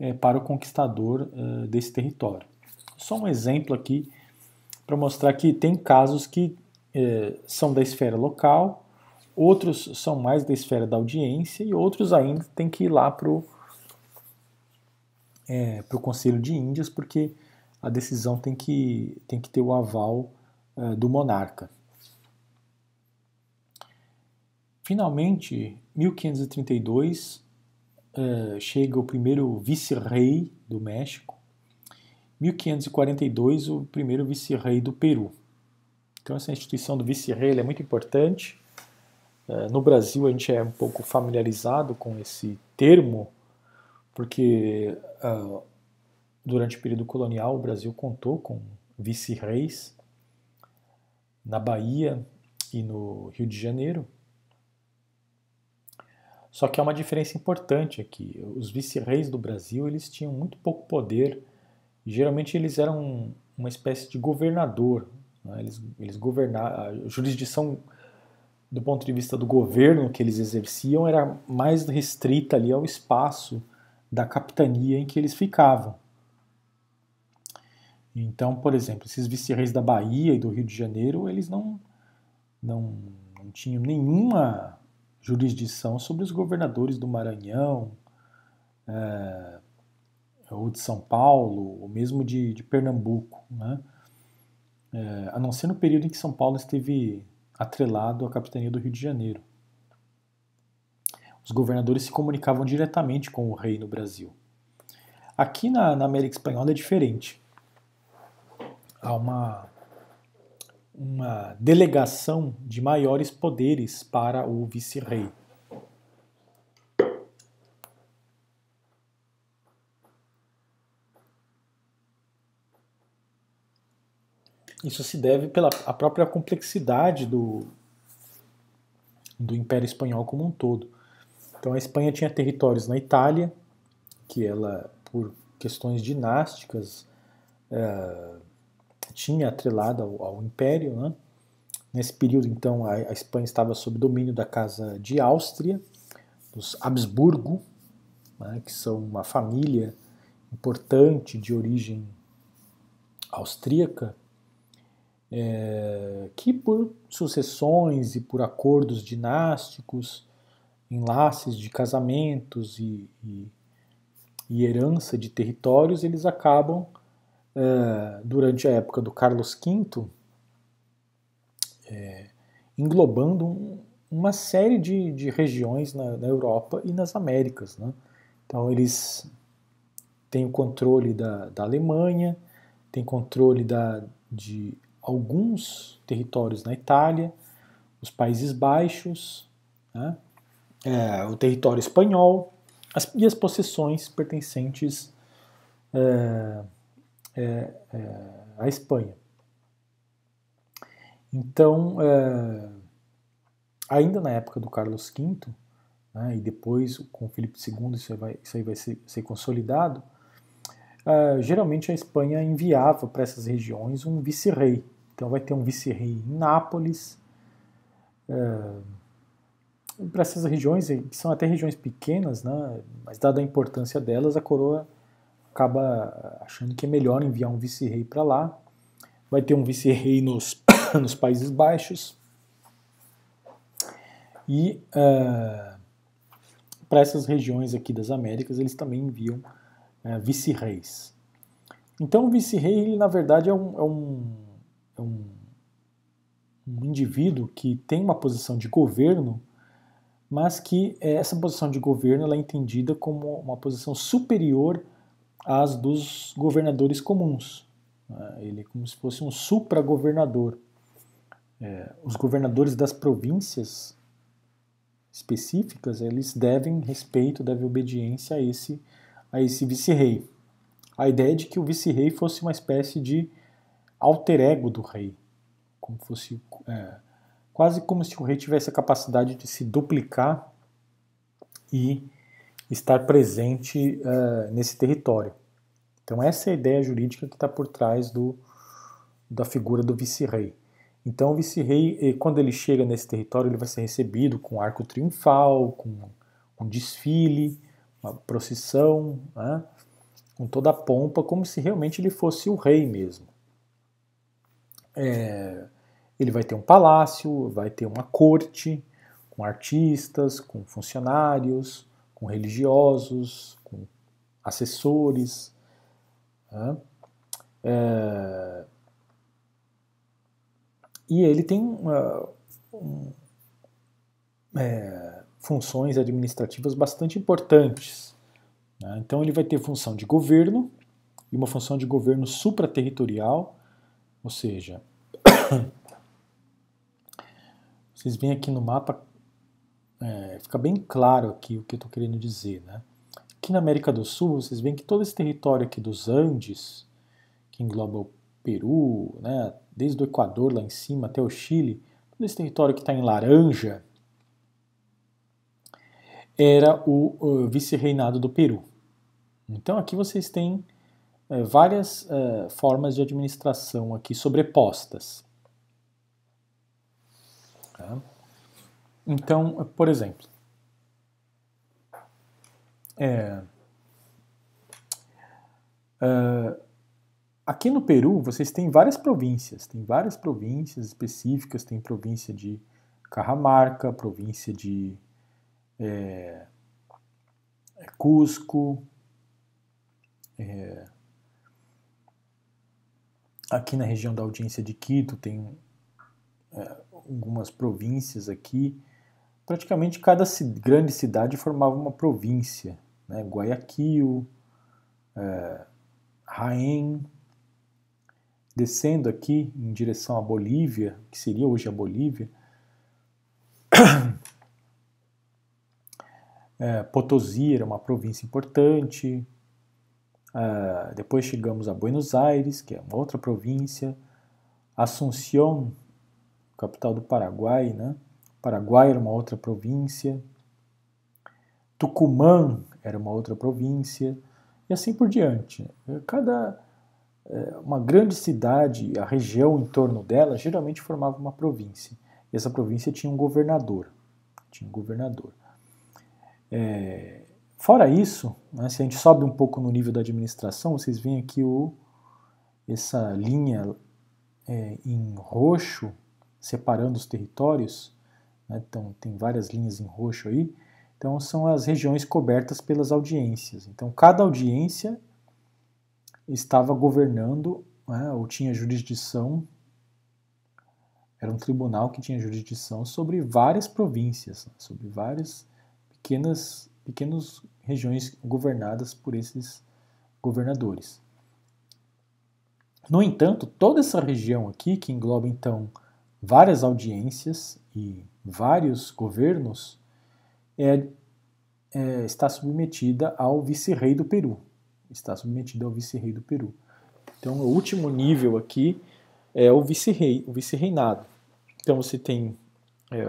é, para o conquistador é, desse território. Só um exemplo aqui para mostrar que tem casos que é, são da esfera local, outros são mais da esfera da audiência e outros ainda têm que ir lá para o é, Conselho de Índias, porque a decisão tem que, tem que ter o aval é, do monarca. Finalmente, 1532, uh, chega o primeiro vice-rei do México. 1542, o primeiro vice-rei do Peru. Então, essa instituição do vice-rei é muito importante. Uh, no Brasil, a gente é um pouco familiarizado com esse termo, porque uh, durante o período colonial, o Brasil contou com vice-reis na Bahia e no Rio de Janeiro. Só que há uma diferença importante aqui. Os vice-reis do Brasil eles tinham muito pouco poder. Geralmente eles eram uma espécie de governador. Né? Eles, eles governavam. A jurisdição, do ponto de vista do governo que eles exerciam, era mais restrita ali ao espaço da capitania em que eles ficavam. Então, por exemplo, esses vice-reis da Bahia e do Rio de Janeiro, eles não, não, não tinham nenhuma jurisdição sobre os governadores do Maranhão, é, ou de São Paulo, ou mesmo de, de Pernambuco, né? É, a não ser no período em que São Paulo esteve atrelado à capitania do Rio de Janeiro. Os governadores se comunicavam diretamente com o rei no Brasil. Aqui na, na América Espanhola é diferente. Há uma uma delegação de maiores poderes para o vice-rei. Isso se deve pela a própria complexidade do, do Império Espanhol como um todo. Então a Espanha tinha territórios na Itália, que ela, por questões dinásticas, é, tinha atrelada ao, ao Império. Né? Nesse período, então, a, a, Espanha estava sob domínio da Casa de Áustria, dos Habsburgo, né, que são uma família importante de origem austríaca, é, que por sucessões e por acordos dinásticos, enlaces de casamentos e, e, e herança de territórios, eles acabam é, durante a época do Carlos V, é, englobando um, uma série de, de regiões na, na, Europa e nas Américas. Né? Então eles têm o controle da, da Alemanha, têm controle da, de alguns territórios na Itália, os Países Baixos, né? é, o território espanhol as, e as possessões pertencentes é, é, é, a Espanha. Então, é, ainda na época do Carlos V, né, e depois com Felipe II isso aí vai, isso aí vai ser, ser consolidado, uh, geralmente a Espanha enviava para essas regiões um vice-rei. Então vai ter um vice-rei em Nápoles. Uh, para essas regiões, que são até regiões pequenas, né, mas dada a importância delas, a coroa acaba achando que é melhor enviar um vice-rei para lá. Vai ter um vice-rei nos, <coughs> nos Países Baixos. E uh, para essas regiões aqui das Américas, eles também enviam uh, vice-reis. Então, o vice-rei, na verdade, é um, é, um, é um, um indivíduo que tem uma posição de governo mas que eh, essa posição de governo é entendida como uma posição superior às dos governadores comuns. Né? Ele é como se fosse um supra-governador. É, os governadores das províncias específicas, eles devem respeito, devem obediência a esse, a esse vice-rei. A ideia é de que o vice-rei fosse uma espécie de alter ego do rei, como fosse é, quase como se o rei tivesse a capacidade de se duplicar e estar presente uh, nesse território. Então essa é a ideia jurídica que está por trás do, da figura do vice-rei. Então o vice-rei, quando ele chega nesse território, ele vai ser recebido com arco triunfal, com um desfile, uma procissão, né? com toda a pompa, como se realmente ele fosse o rei mesmo. É, ele vai ter um palácio, vai ter uma corte com artistas, com funcionários, com religiosos, com assessores. Né? É... E ele tem uh, um, é, funções administrativas bastante importantes. Né? Então ele vai ter função de governo e uma função de governo supraterritorial, ou seja, <coughs> Vocês veem aqui no mapa, é, fica bem claro aqui o que eu estou querendo dizer. Né? Aqui na América do Sul, vocês veem que todo esse território aqui dos Andes, que engloba o Peru, né, desde o Equador lá em cima até o Chile, todo esse território que está em laranja, era o, o vice-reinado do Peru. Então aqui vocês têm é, várias é, formas de administração aqui sobrepostas. Tá? Então, por exemplo, é, uh, aqui no Peru vocês têm várias províncias, tem várias províncias específicas, tem província de Cajamarca, província de é, Cusco, é, aqui na região da audiência de Quito tem é, algumas províncias aqui. Praticamente cada grande cidade formava uma província. Né? Guayaquil, é, Jaén, descendo aqui em direção à Bolívia, que seria hoje a Bolívia. <coughs> É, Potosí era uma província importante. É, depois chegamos a Buenos Aires, que é uma outra província. Assunción capital do Paraguai, né? Paraguai era uma outra província, Tucumã era uma outra província, e assim por diante. Cada é, uma grande cidade, a região em torno dela, geralmente formava uma província. E essa província tinha um governador. Tinha um governador. É, fora isso, né, se a gente sobe um pouco no nível da administração, vocês veem aqui o, essa linha é, em roxo separando os territórios, né? então tem várias linhas em roxo aí, então são as regiões cobertas pelas audiências. Então cada audiência estava governando né, ou tinha jurisdição, era um tribunal que tinha jurisdição sobre várias províncias, né, sobre várias pequenas, pequenas regiões governadas por esses governadores. No entanto, toda essa região aqui, que engloba então várias audiências e vários governos, é, é, está submetida ao vice-rei do Peru. Está submetida ao vice-rei do Peru. Então, o último nível aqui é o vice-rei, o vice-reinado. Então, você tem é,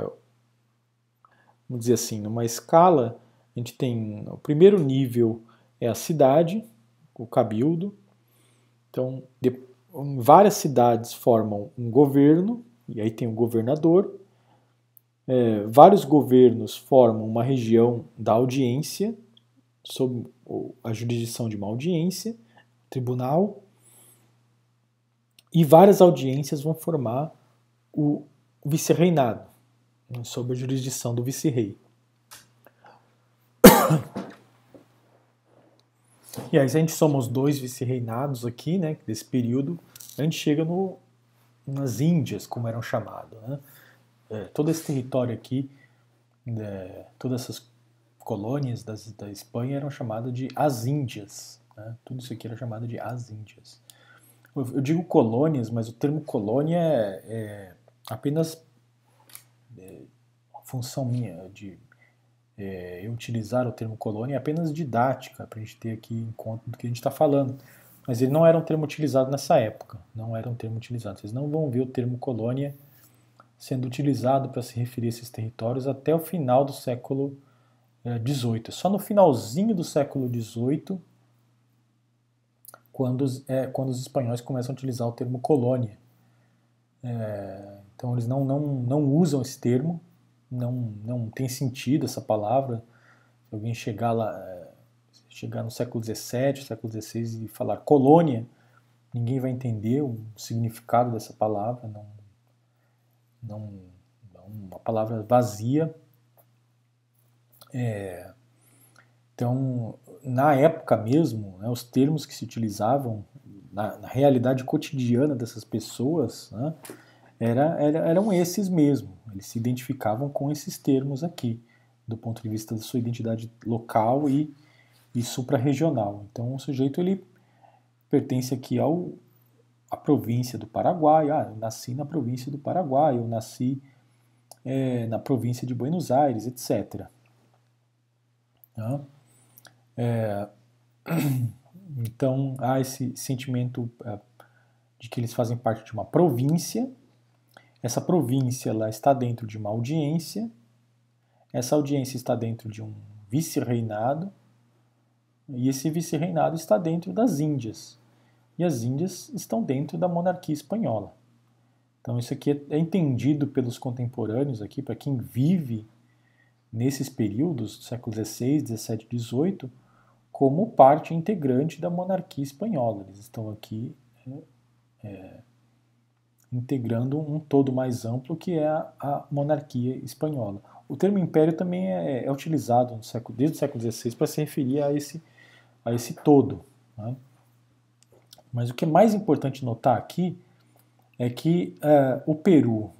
vamos dizer assim, numa escala, a gente tem o primeiro nível é a cidade, o cabildo. Então, de, várias cidades formam um governo, e aí tem o governador. É, vários governos formam uma região da audiência, sob a jurisdição de uma audiência, tribunal. E várias audiências vão formar o vice-reinado, né, sob a jurisdição do vice-rei. E aí, se a gente soma os dois vice-reinados aqui, né, desse período, a gente chega no, nas Índias, como eram chamados. Né? É, todo esse território aqui, é, todas essas colônias das, da Espanha eram chamadas de as Índias. Né? Tudo isso aqui era chamado de as Índias. Eu, eu digo colônias, mas o termo colônia é, é apenas é, função minha de é, eu utilizar o termo colônia é apenas didática, para a gente ter aqui em conta do que a gente está falando. Mas ele não era um termo utilizado nessa época, não era um termo utilizado. Vocês não vão ver o termo colônia sendo utilizado para se referir a esses territórios até o final do século XVIII. É, Só no finalzinho do século XVIII, quando, é, quando os espanhóis começam a utilizar o termo colônia. É, então eles não, não, não usam esse termo, não, não tem sentido essa palavra. Se alguém chegar lá, é, chegar no século XVII, século XVI e falar colônia, ninguém vai entender o significado dessa palavra. Não, não, não uma palavra vazia. É, então, na época mesmo, né, os termos que se utilizavam na, na realidade cotidiana dessas pessoas, né, era, era, eram esses mesmo. Eles se identificavam com esses termos aqui, do ponto de vista da sua identidade local e, e suprarregional. Então o sujeito ele pertence aqui ao a província do Paraguai. Ah, eu nasci na província do Paraguai, eu nasci é, na província de Buenos Aires, etc. Tá? É, <clears throat> então há esse sentimento é, de que eles fazem parte de uma província essa província ela está dentro de uma audiência, essa audiência está dentro de um vice-reinado, e esse vice-reinado está dentro das Índias. E as Índias estão dentro da monarquia espanhola. Então isso aqui é entendido pelos contemporâneos aqui, para quem vive nesses períodos do século XVI, XVII, XVIII, como parte integrante da monarquia espanhola. Eles estão aqui é, integrando um todo mais amplo que é a, a monarquia espanhola. O termo império também é, é utilizado século, desde o século XVI para se referir a esse, a esse todo. Né? Mas o que é mais importante notar aqui é que uh, o Peru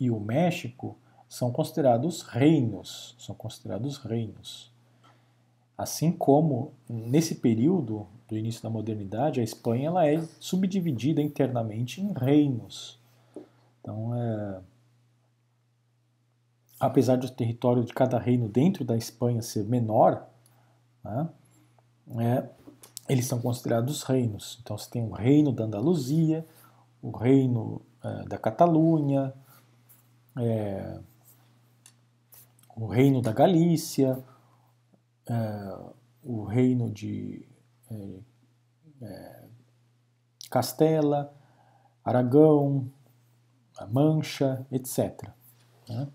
e o México são considerados reinos, são considerados reinos. Assim como nesse período do início da modernidade, a Espanha ela é subdividida internamente em reinos. Então, é, apesar do território de cada reino dentro da Espanha ser menor, né, é, eles são considerados reinos. Então, você tem o reino da Andaluzia, o reino é, da Catalunha, é, o reino da Galícia, é, o reino de é, é, Castela, Aragão, Mancha, etc. Né?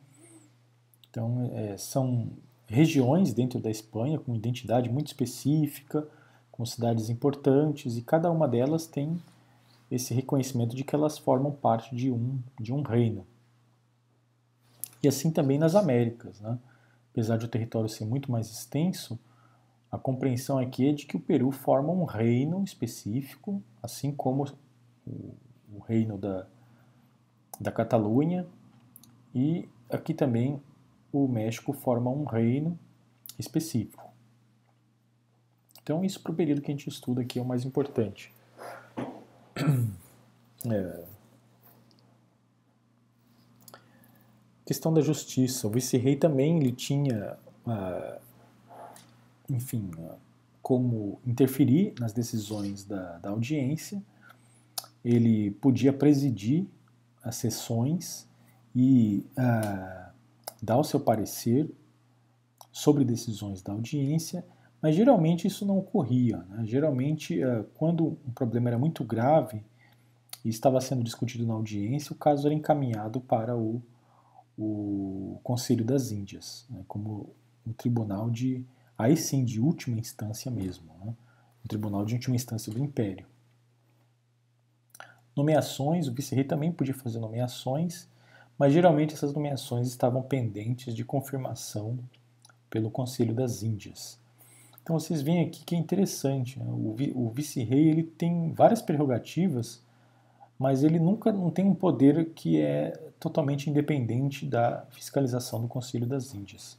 Então, é, são regiões dentro da Espanha com identidade muito específica, com cidades importantes, e cada uma delas tem esse reconhecimento de que elas formam parte de um, de um reino. E assim também nas Américas. Né? Apesar de o território ser muito mais extenso, a compreensão aqui é de que o Peru forma um reino específico, assim como o, o reino da, da Catalunha, e aqui também o México forma um reino específico. Então, isso para o período que a gente estuda aqui é o mais importante. <clears throat> É. Questão da justiça. O vice-rei também ele tinha uh, enfim, como interferir nas decisões da, da audiência, ele podia presidir as sessões e uh, dar o seu parecer sobre decisões da audiência, mas geralmente isso não ocorria. Né? Geralmente, eh, quando um problema era muito grave e estava sendo discutido na audiência, o caso era encaminhado para o, o Conselho das Índias, né? como um tribunal de, aí sim, de última instância mesmo, né? um tribunal de última instância do Império. Nomeações, o vice-rei também podia fazer nomeações, mas geralmente essas nomeações estavam pendentes de confirmação pelo Conselho das Índias. Então vocês veem aqui que é interessante, né? o, vice-rei ele tem várias prerrogativas, mas ele nunca não tem um poder que é totalmente independente da fiscalização do Conselho das Índias.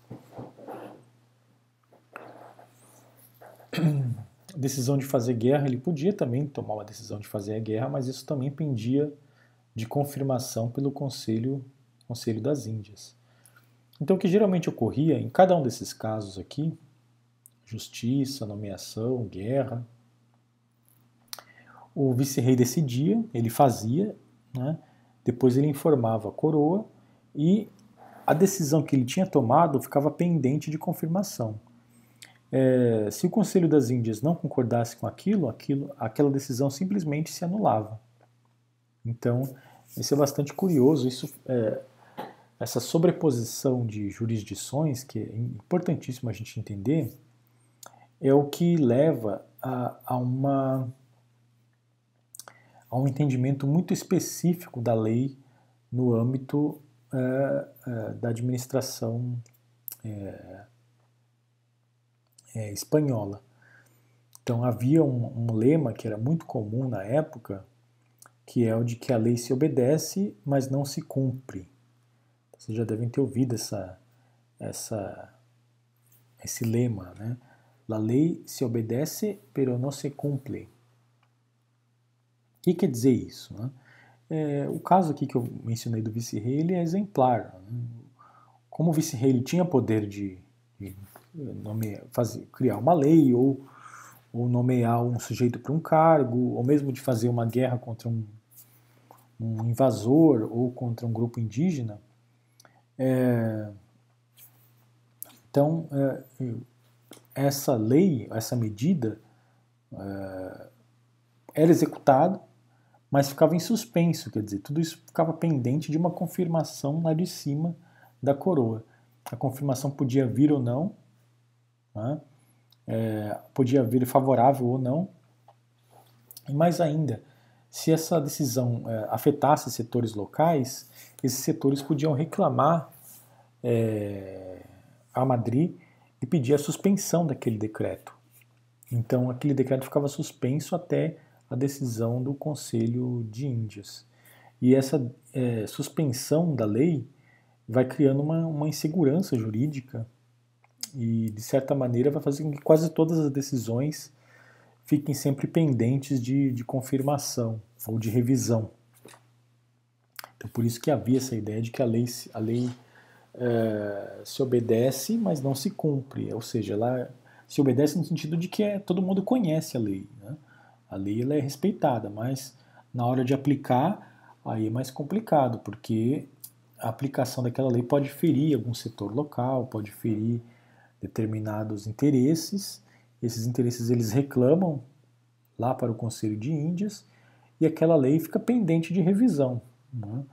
<clears throat> decisão de fazer guerra, ele podia também tomar uma decisão de fazer a guerra, mas isso também pendia de confirmação pelo Conselho, Conselho das Índias. Então, o que geralmente ocorria em cada um desses casos aqui, justiça, nomeação, guerra, o vice-rei decidia, ele fazia, né? depois ele informava a coroa e a decisão que ele tinha tomado ficava pendente de confirmação. É, se o Conselho das Índias não concordasse com aquilo, aquilo, aquela decisão simplesmente se anulava. Então, isso é bastante curioso. Isso, é, essa sobreposição de jurisdições, que é importantíssimo a gente entender, é o que leva a, a, uma, a um entendimento muito específico da lei no âmbito é, é da administração é, é, espanhola. Então havia um, um lema que era muito comum na época, que é o de que a lei se obedece, mas não se cumpre. Vocês já devem ter ouvido essa, essa, esse lema, né? La lei se obedece, pero não se cumpre. O que quer dizer isso? Né? É, o caso aqui que eu mencionei do vice-rei, ele é exemplar. Né? Como o vice-rei tinha poder de, de nomear, fazer, criar uma lei ou, ou nomear um sujeito para um cargo, ou mesmo de fazer uma guerra contra um, um invasor ou contra um grupo indígena. É, então, é, essa lei, essa medida, é, era executada, mas ficava em suspenso, quer dizer, tudo isso ficava pendente de uma confirmação lá de cima da coroa. A confirmação podia vir ou não, né? É, podia vir favorável ou não. E mais ainda, se essa decisão é, afetasse setores locais, esses setores podiam reclamar é, a Madrid e pedir a suspensão daquele decreto. Então, aquele decreto ficava suspenso até a decisão do Conselho de Índias. E essa é, suspensão da lei vai criando uma, uma insegurança jurídica e, de certa maneira, vai fazer com que quase todas as decisões fiquem sempre pendentes de, de confirmação ou de revisão. Então, por isso que havia essa ideia de que a lei, a lei é, se obedece, mas não se cumpre. Ou seja, ela se obedece no sentido de que é, todo mundo conhece a lei. Né? A lei ela é respeitada, mas na hora de aplicar, aí é mais complicado, porque a aplicação daquela lei pode ferir algum setor local, pode ferir determinados interesses, esses interesses eles reclamam lá para o Conselho de Índias e aquela lei fica pendente de revisão. Né?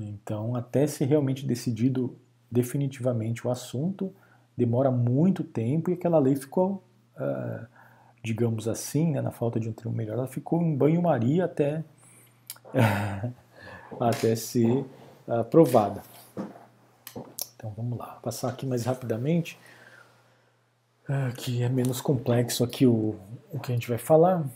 Então, até ser realmente decidido definitivamente o assunto, demora muito tempo e aquela lei ficou, uh, digamos assim, né, na falta de um termo melhor, ela ficou em banho-maria até, <laughs> até ser aprovada. Então vamos lá, passar aqui mais rapidamente, uh, que é menos complexo aqui o, o que a gente vai falar.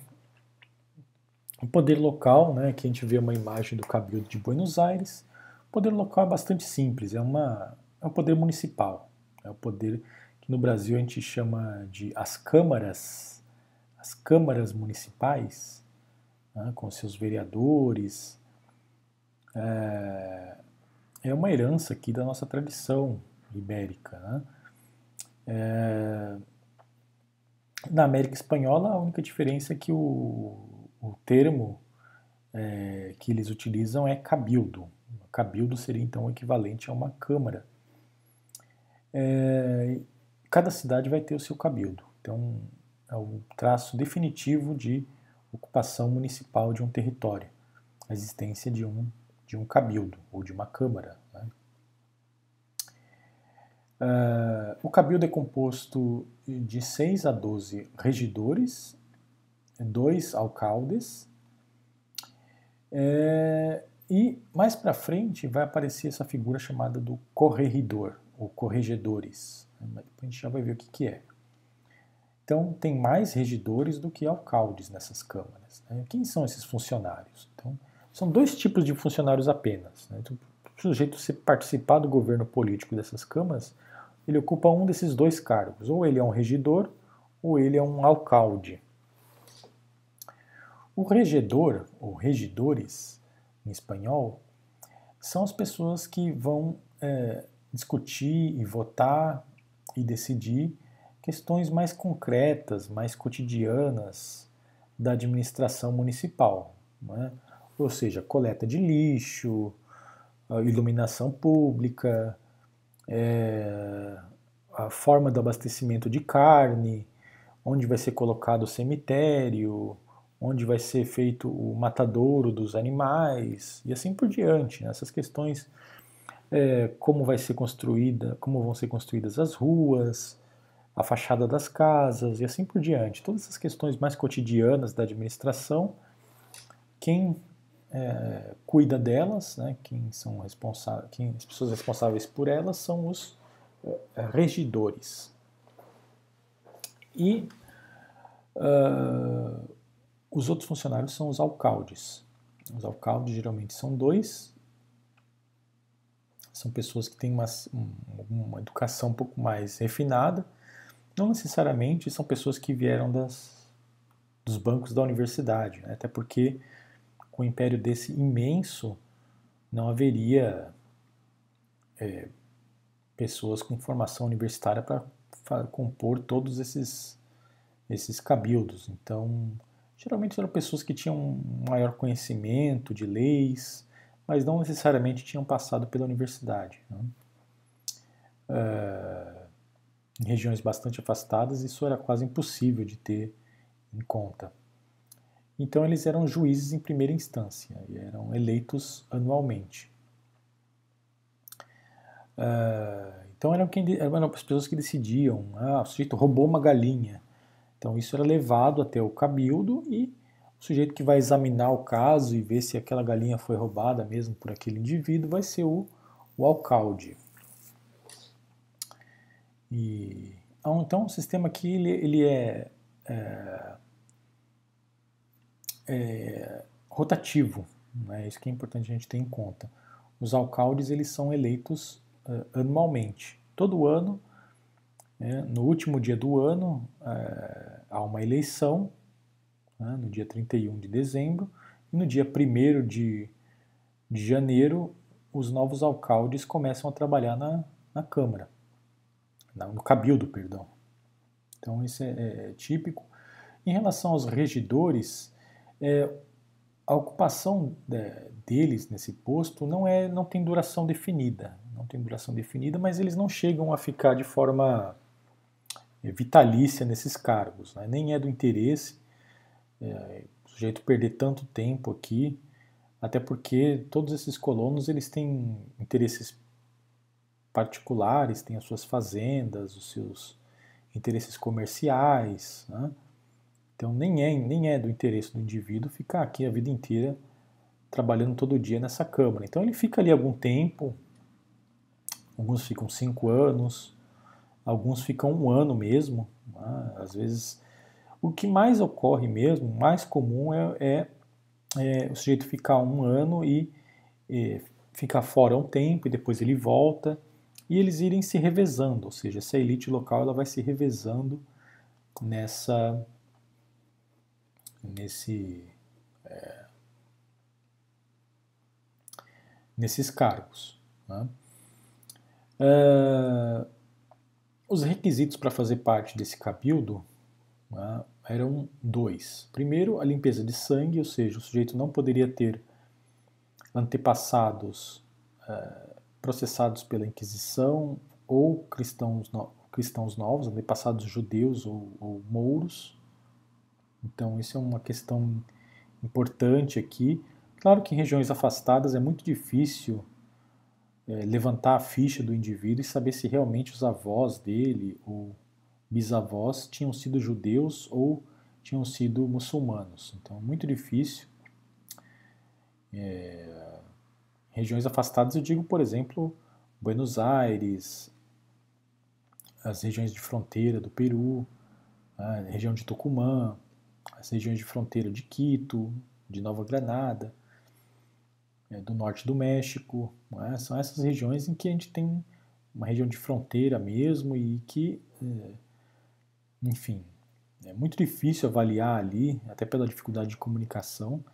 O poder local, né, que a gente vê uma imagem do Cabildo de Buenos Aires. O poder local é bastante simples, é, uma, é um poder municipal. É o poder que no Brasil a gente chama de as câmaras, as câmaras municipais, né, com seus vereadores. É, é uma herança aqui da nossa tradição ibérica. Né? É, na América Espanhola, a única diferença é que o, o termo é, que eles utilizam é cabildo. Cabildo seria então o equivalente a uma câmara. é, cada cidade vai ter o seu cabildo. Então, é o traço definitivo de ocupação municipal de um território, a existência de um, de um cabildo ou de uma câmara. Né? Uh, o cabildo é composto de 6 a 12 regidores, dois alcaldes, é, e mais para frente vai aparecer essa figura chamada do corregedor, ou corregedores. A gente já vai ver o que, que é. Então, tem mais regidores do que alcaldes nessas câmaras. Né? Quem são esses funcionários? Então, são dois tipos de funcionários apenas. Né? Então, o sujeito se participar do governo político dessas câmaras, ele ocupa um desses dois cargos. Ou ele é um regidor, ou ele é um alcalde. O regedor, ou regidores, em espanhol, são as pessoas que vão é, discutir e votar e decidir questões mais concretas, mais cotidianas da administração municipal. É? Ou seja, coleta de lixo, iluminação pública, é, a forma do abastecimento de carne, onde vai ser colocado o cemitério, onde vai ser feito o matadouro dos animais e assim por diante. Né? Essas questões, é, como vai ser construída, como vão ser construídas as ruas, a fachada das casas e assim por diante. Todas essas questões mais cotidianas da administração, quem é, cuida delas, né, quem são responsáveis, quem, as pessoas responsáveis por elas são os é, regidores. E uh, os outros funcionários são os alcaldes. Os alcaldes geralmente são dois, são pessoas que têm uma, uma educação um pouco mais refinada, não necessariamente são pessoas que vieram das, dos bancos da universidade, né? até porque um império desse imenso não haveria é, pessoas com formação universitária para compor todos esses, esses cabildos. Então, geralmente eram pessoas que tinham um maior conhecimento de leis, mas não necessariamente tinham passado pela universidade. Né? Uh, em regiões bastante afastadas, isso era quase impossível de ter em conta. Então, eles eram juízes em primeira instância e eram eleitos anualmente. Uh, então, eram, quem, eram as pessoas que decidiam: ah, o sujeito roubou uma galinha então isso era levado até o cabildo e o sujeito que vai examinar o caso e ver se aquela galinha foi roubada mesmo por aquele indivíduo vai ser o, o alcalde. E, então o sistema aqui ele, ele é, é, é rotativo, né? isso que é importante a gente ter em conta. Os alcaldes eles são eleitos uh, anualmente. Todo ano né? No último dia do ano, é, há uma eleição, né, no dia 31 de dezembro, e no dia 1 de, de janeiro, os novos alcaldes começam a trabalhar na, na Câmara, no Cabildo, perdão. Então, isso é, é, típico. Em relação aos regidores, é, a ocupação de, deles nesse posto não, é, não tem duração definida, não tem duração definida, mas eles não chegam a ficar de forma é, vitalícia nesses cargos. Né? Nem é do interesse é, o sujeito perder tanto tempo aqui, até porque todos esses colonos eles têm interesses particulares, têm as suas fazendas, os seus interesses comerciais. Né? Então nem é, nem é do interesse do indivíduo ficar aqui a vida inteira trabalhando todo dia nessa Câmara. Então ele fica ali algum tempo, alguns ficam cinco anos, alguns ficam um ano mesmo, né? às vezes. O que mais ocorre mesmo, mais comum é, é, é o sujeito ficar um ano e, e ficar fora um tempo e depois ele volta e eles irem se revezando, ou seja, essa elite local ela vai se revezando nessa nesse é, nesses cargos. Né? É, os requisitos para fazer parte desse cabildo né, eram dois. Primeiro, a limpeza de sangue, ou seja, o sujeito não poderia ter antepassados é, processados pela Inquisição ou cristãos, cristãos novos, antepassados judeus ou, ou mouros. Então, isso é uma questão importante aqui. Claro que em regiões afastadas é muito difícil é, levantar a ficha do indivíduo e saber se realmente os avós dele ou bisavós tinham sido judeus ou tinham sido muçulmanos. Então, muito difícil. É, regiões afastadas, eu digo, por exemplo, Buenos Aires, as regiões de fronteira do Peru, a região de Tucumã, as regiões de fronteira de Quito, de Nova Granada, é, do norte do México. É? São essas regiões em que a gente tem uma região de fronteira mesmo e que, é, enfim, é muito difícil avaliar ali, até pela dificuldade de comunicação,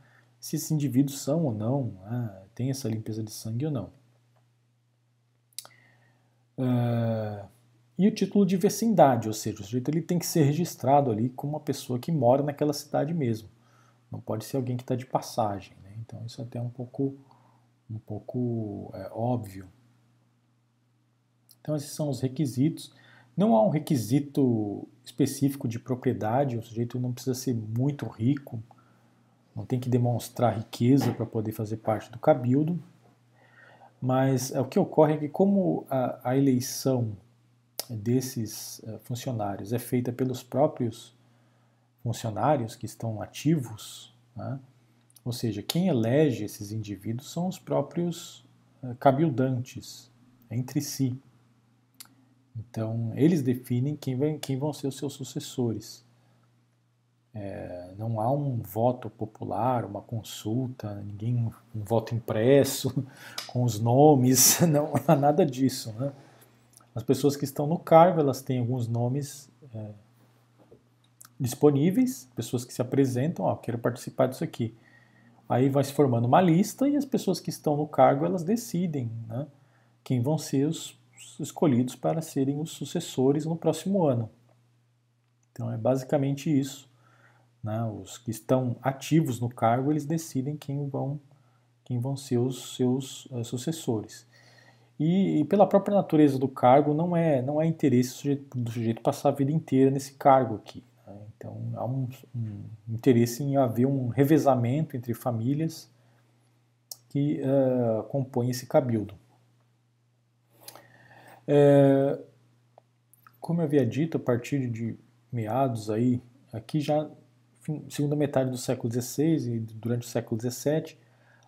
se esses indivíduos são ou não, né, tem essa limpeza de sangue ou não. Uh, e o título de vecindade, ou seja, o sujeito ele tem que ser registrado ali como uma pessoa que mora naquela cidade mesmo. Não pode ser alguém que está de passagem. Né? Então isso é até um pouco, um pouco é, óbvio. Então esses são os requisitos. Não há um requisito específico de propriedade, o sujeito não precisa ser muito rico, não tem que demonstrar riqueza para poder fazer parte do cabildo, mas é, o que ocorre é que como a, a eleição desses uh, funcionários é feita pelos próprios funcionários que estão ativos, né? ou seja, quem elege esses indivíduos são os próprios uh, cabildantes entre si. Então, eles definem quem, vai, quem vão ser os seus sucessores. É, não há um voto popular, uma consulta, ninguém um, um voto impresso <laughs> com os nomes, <laughs> não há nada disso. Né? As pessoas que estão no cargo, elas têm alguns nomes é, disponíveis, pessoas que se apresentam, ó, quero participar disso aqui. Aí vai se formando uma lista e as pessoas que estão no cargo, elas decidem né, quem vão ser os escolhidos para serem os sucessores no próximo ano. Então é basicamente isso. Né? Os que estão ativos no cargo, eles decidem quem vão, quem vão ser os seus uh, sucessores. E, e, pela própria natureza do cargo, não é, não é interesse do sujeito, do sujeito passar a vida inteira nesse cargo aqui. Né? Então há um, um, interesse em haver um revezamento entre famílias que uh, compõem esse cabildo. É, como eu havia dito, a partir de meados aí, aqui já segunda metade do século XVI e durante o século XVII,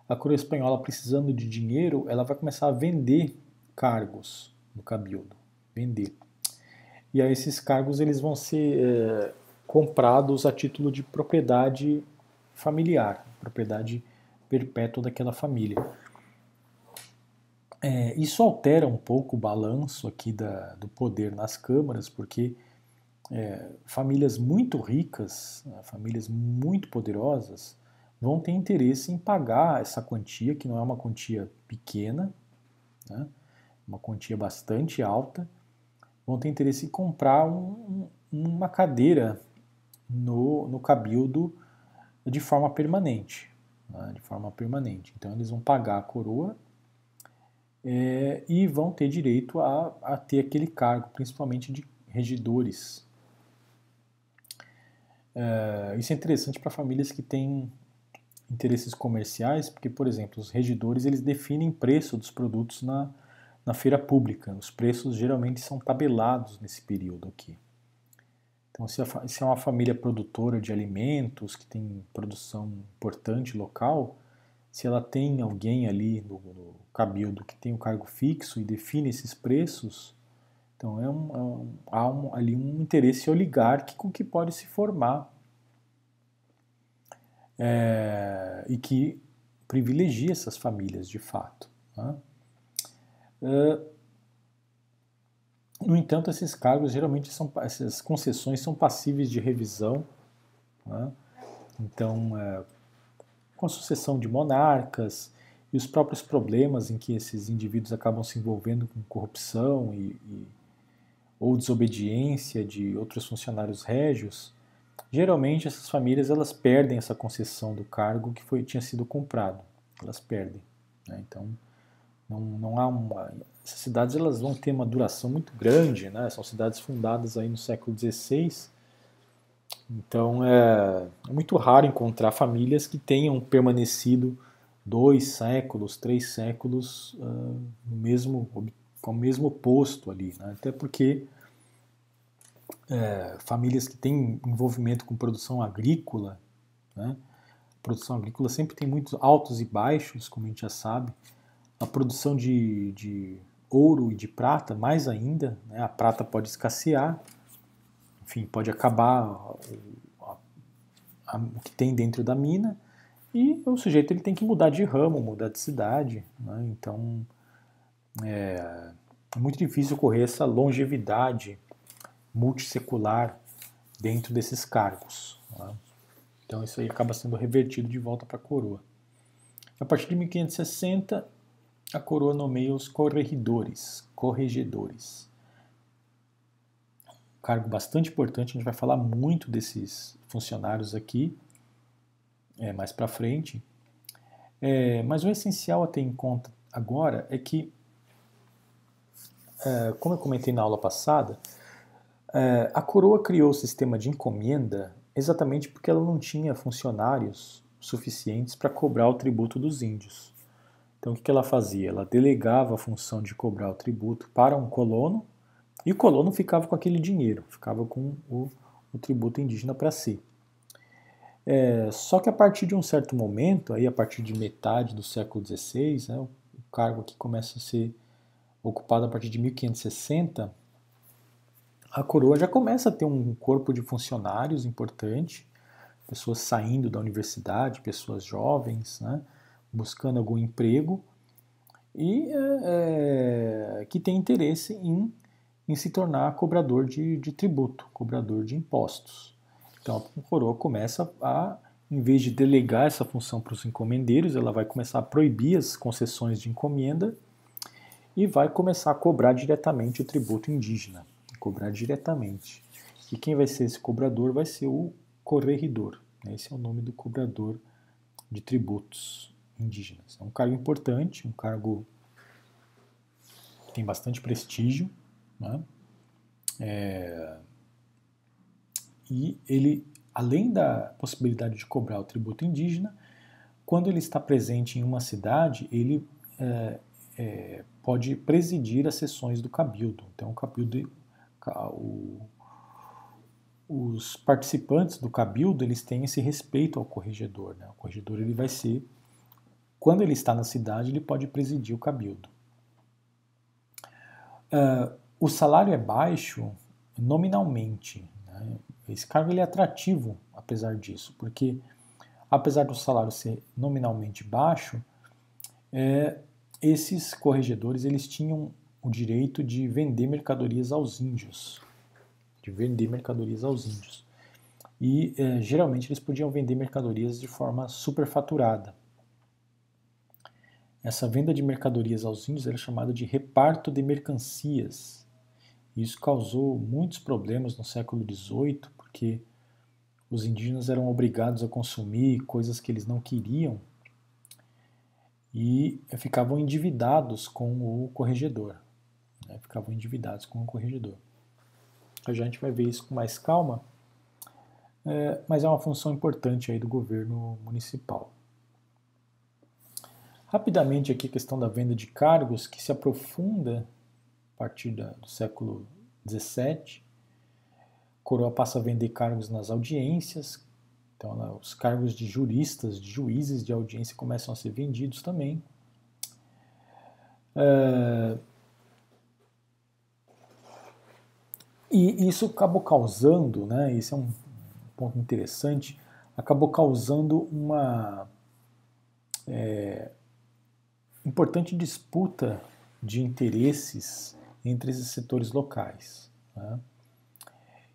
a coroa espanhola precisando de dinheiro, ela vai começar a vender cargos no cabildo, vender. E aí esses cargos eles vão ser é, comprados a título de propriedade familiar, propriedade perpétua daquela família. É, isso altera um pouco o balanço aqui da, do poder nas câmaras, porque é, famílias muito ricas, né, famílias muito poderosas, vão ter interesse em pagar essa quantia, que não é uma quantia pequena, né, uma quantia bastante alta, vão ter interesse em comprar um, uma cadeira no, no cabildo de forma permanente. Né, de forma permanente. Então eles vão pagar a coroa é, e vão ter direito a, a ter aquele cargo, principalmente de regidores. É, isso é interessante para famílias que têm interesses comerciais, porque, por exemplo, os regidores eles definem preço dos produtos na, na feira pública. Os preços geralmente são tabelados nesse período aqui. Então, se, a, se é uma família produtora de alimentos, que tem produção importante local, se ela tem alguém ali no, no cabildo que tem um cargo fixo e define esses preços, então é um, é um, há um, ali um interesse oligárquico que pode se formar é, e que privilegia essas famílias de fato. Né? É, no entanto, esses cargos geralmente são essas concessões são passíveis de revisão. Né? Então, é, com a sucessão de monarcas e os próprios problemas em que esses indivíduos acabam se envolvendo com corrupção e, e ou desobediência de outros funcionários régios, geralmente essas famílias elas perdem essa concessão do cargo que foi tinha sido comprado, elas perdem. Né? Então Não, não há uma. Essas cidades elas vão ter uma duração muito grande, né? São cidades fundadas aí no século XVI. Então é, é muito raro encontrar famílias que tenham permanecido dois séculos, três séculos uh, no mesmo, com o mesmo posto ali. Né? Até porque é, famílias que têm envolvimento com produção agrícola, né? a produção agrícola sempre tem muitos altos e baixos, como a gente já sabe. A produção de, de ouro e de prata, mais ainda, né? a prata pode escassear, enfim, pode acabar o, a, a, o que tem dentro da mina, e o sujeito ele tem que mudar de ramo, mudar de cidade. Né? Então é, é, muito difícil ocorrer essa longevidade multissecular dentro desses cargos. Né? Então isso aí acaba sendo revertido de volta para a coroa. A partir de 1560, a coroa nomeia os corregedores, corregedores. Um cargo bastante importante, a gente vai falar muito desses funcionários aqui é, mais para frente. É, mas o essencial a ter em conta agora é que, é, como eu comentei na aula passada, é, a coroa criou o sistema de encomenda exatamente porque ela não tinha funcionários suficientes para cobrar o tributo dos índios. Então o que ela fazia? Ela delegava a função de cobrar o tributo para um colono e o colono ficava com aquele dinheiro, ficava com o, o tributo indígena para si. É, só que a partir de um certo momento, aí a partir de metade do século XVI, né, o cargo aqui começa a ser ocupado a partir de 1560, a coroa já começa a ter um corpo de funcionários importante, pessoas saindo da universidade, pessoas jovens, né, buscando algum emprego e é, é, que tem interesse em, em se tornar cobrador de, de tributo, cobrador de impostos. Então a coroa começa a, em vez de delegar essa função para os encomendeiros, ela vai começar a proibir as concessões de encomenda e vai começar a cobrar diretamente o tributo indígena, cobrar diretamente. E quem vai ser esse cobrador vai ser o corregedor. Né? Esse é o nome do cobrador de tributos indígenas. É um cargo importante, um cargo que tem bastante prestígio. Né? É, e ele, além da possibilidade de cobrar o tributo indígena, quando ele está presente em uma cidade, ele é, é, pode presidir as sessões do cabildo. Então, o cabildo, o, os participantes do cabildo, eles têm esse respeito ao corregedor. Né? O corregedor ele vai ser, quando ele está na cidade, ele pode presidir o cabildo. Uh, o salário é baixo nominalmente, né? Esse cargo ele é atrativo, apesar disso, porque apesar do salário ser nominalmente baixo, é, esses corregedores eles tinham o direito de vender mercadorias aos índios, de vender mercadorias aos índios. E é, geralmente eles podiam vender mercadorias de forma superfaturada. Essa venda de mercadorias aos índios era chamada de reparto de mercancias. Isso causou muitos problemas no século XVIII, porque os indígenas eram obrigados a consumir coisas que eles não queriam e ficavam endividados com o corregedor. Né? Ficavam endividados com o corregedor. A gente vai ver isso com mais calma, é, mas é uma função importante aí do governo municipal. Rapidamente aqui a questão da venda de cargos, que se aprofunda a partir da, do século XVII, coroa passa a vender cargos nas audiências, então os cargos de juristas, de juízes de audiência começam a ser vendidos também. É... E isso acabou causando, né, esse é um ponto interessante, acabou causando uma é, importante disputa de interesses entre esses setores locais. Né?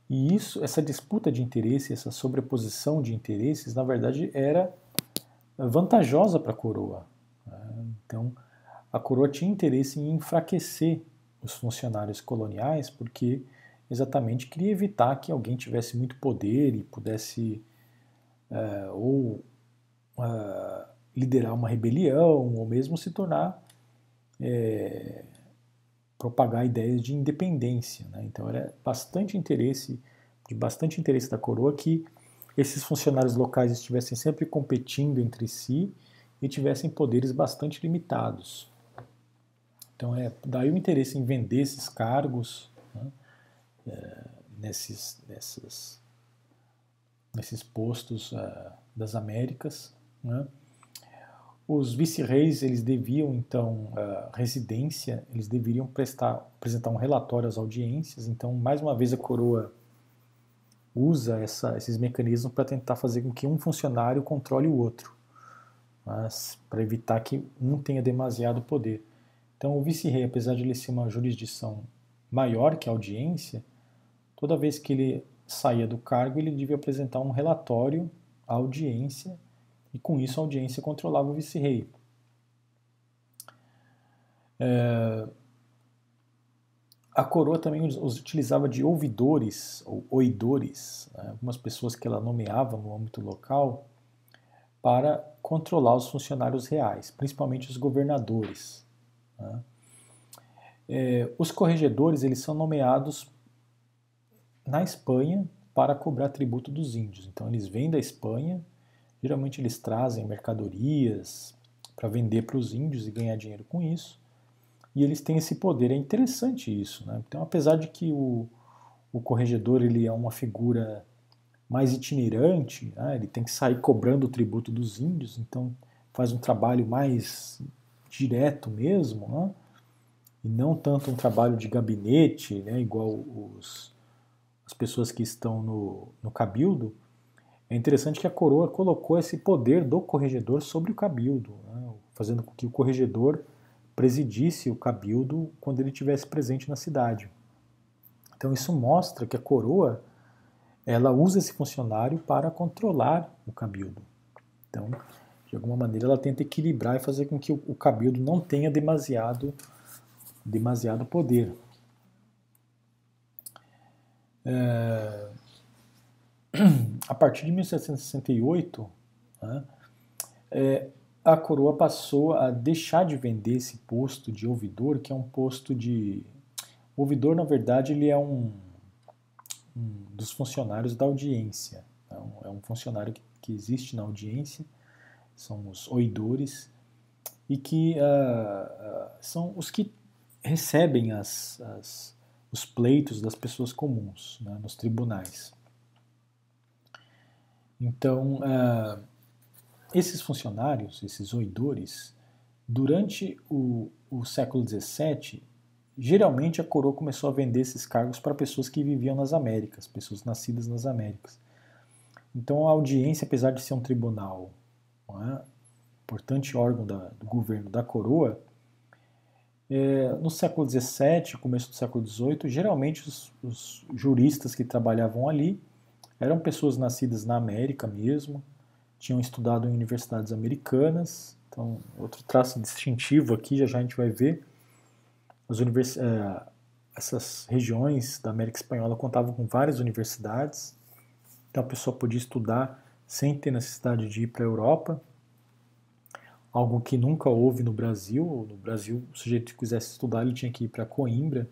E isso, essa disputa de interesse, essa sobreposição de interesses, na verdade era vantajosa para a coroa. Né? Então, a coroa tinha interesse em enfraquecer os funcionários coloniais, porque exatamente queria evitar que alguém tivesse muito poder e pudesse uh, ou uh, liderar uma rebelião, ou mesmo se tornar é, propagar ideias de independência. Né? Então era bastante interesse, de bastante interesse da coroa que esses funcionários locais estivessem sempre competindo entre si e tivessem poderes bastante limitados. Então é daí o interesse em vender esses cargos é, nesses, nessas, nesses postos uh, das Américas. Né. Os vice-reis eles deviam então uh, residência, eles deveriam prestar, apresentar um relatório às audiências. Então mais uma vez a coroa usa essa, esses mecanismos para tentar fazer com que um funcionário controle o outro, para evitar que um tenha demasiado poder. Então, o vice-rei, apesar de ele ser uma jurisdição maior que a audiência, toda vez que ele saía do cargo, ele devia apresentar um relatório à audiência e, com isso, a audiência controlava o vice-rei. É, a coroa também os utilizava de ouvidores ou oidores, né, algumas pessoas que ela nomeava no âmbito local, para controlar os funcionários reais, principalmente os governadores. Né. É, os corregedores eles são nomeados na Espanha para cobrar tributo dos índios. Então eles vêm da Espanha, geralmente eles trazem mercadorias para vender para os índios e ganhar dinheiro com isso e eles têm esse poder. É interessante isso. Né? Então, apesar de que o, o corregedor ele é uma figura mais itinerante, né? ele tem que sair cobrando o tributo dos índios, então faz um trabalho mais direto mesmo, né? e não tanto um trabalho de gabinete, né? igual os, as pessoas que estão no, no cabildo. É interessante que a coroa colocou esse poder do corregedor sobre o cabildo, né? fazendo com que o corregedor presidisse o cabildo quando ele estivesse presente na cidade. Então isso mostra que a coroa ela usa esse funcionário para controlar o cabildo. Então, de alguma maneira, ela tenta equilibrar e fazer com que o cabildo não tenha demasiado, demasiado poder. É... <clears throat> A partir de 1768, né, é, a coroa passou a deixar de vender esse posto de ouvidor, que é um posto de. O ouvidor, na verdade, ele é um, um dos funcionários da audiência. É um funcionário que, que, existe na audiência, são os oidores, e que uh, uh, são os que recebem as, as, os pleitos das pessoas comuns né, nos tribunais. Então, uh, esses funcionários, esses oidores, durante o, o século XVII, geralmente a coroa começou a vender esses cargos para pessoas que viviam nas Américas, pessoas nascidas nas Américas. Então a audiência, apesar de ser um tribunal, é, importante órgão da, do governo da coroa, no século XVII, começo do século XVIII, geralmente os, os juristas que trabalhavam ali eram pessoas nascidas na América mesmo, tinham estudado em universidades americanas. Então, outro traço distintivo aqui, já já a gente vai ver, as univers... É, essas regiões da América Espanhola contavam com várias universidades, então a pessoa podia estudar sem ter necessidade de ir para a Europa, algo que nunca houve no Brasil. No Brasil, o sujeito que quisesse estudar, ele tinha que ir para Coimbra,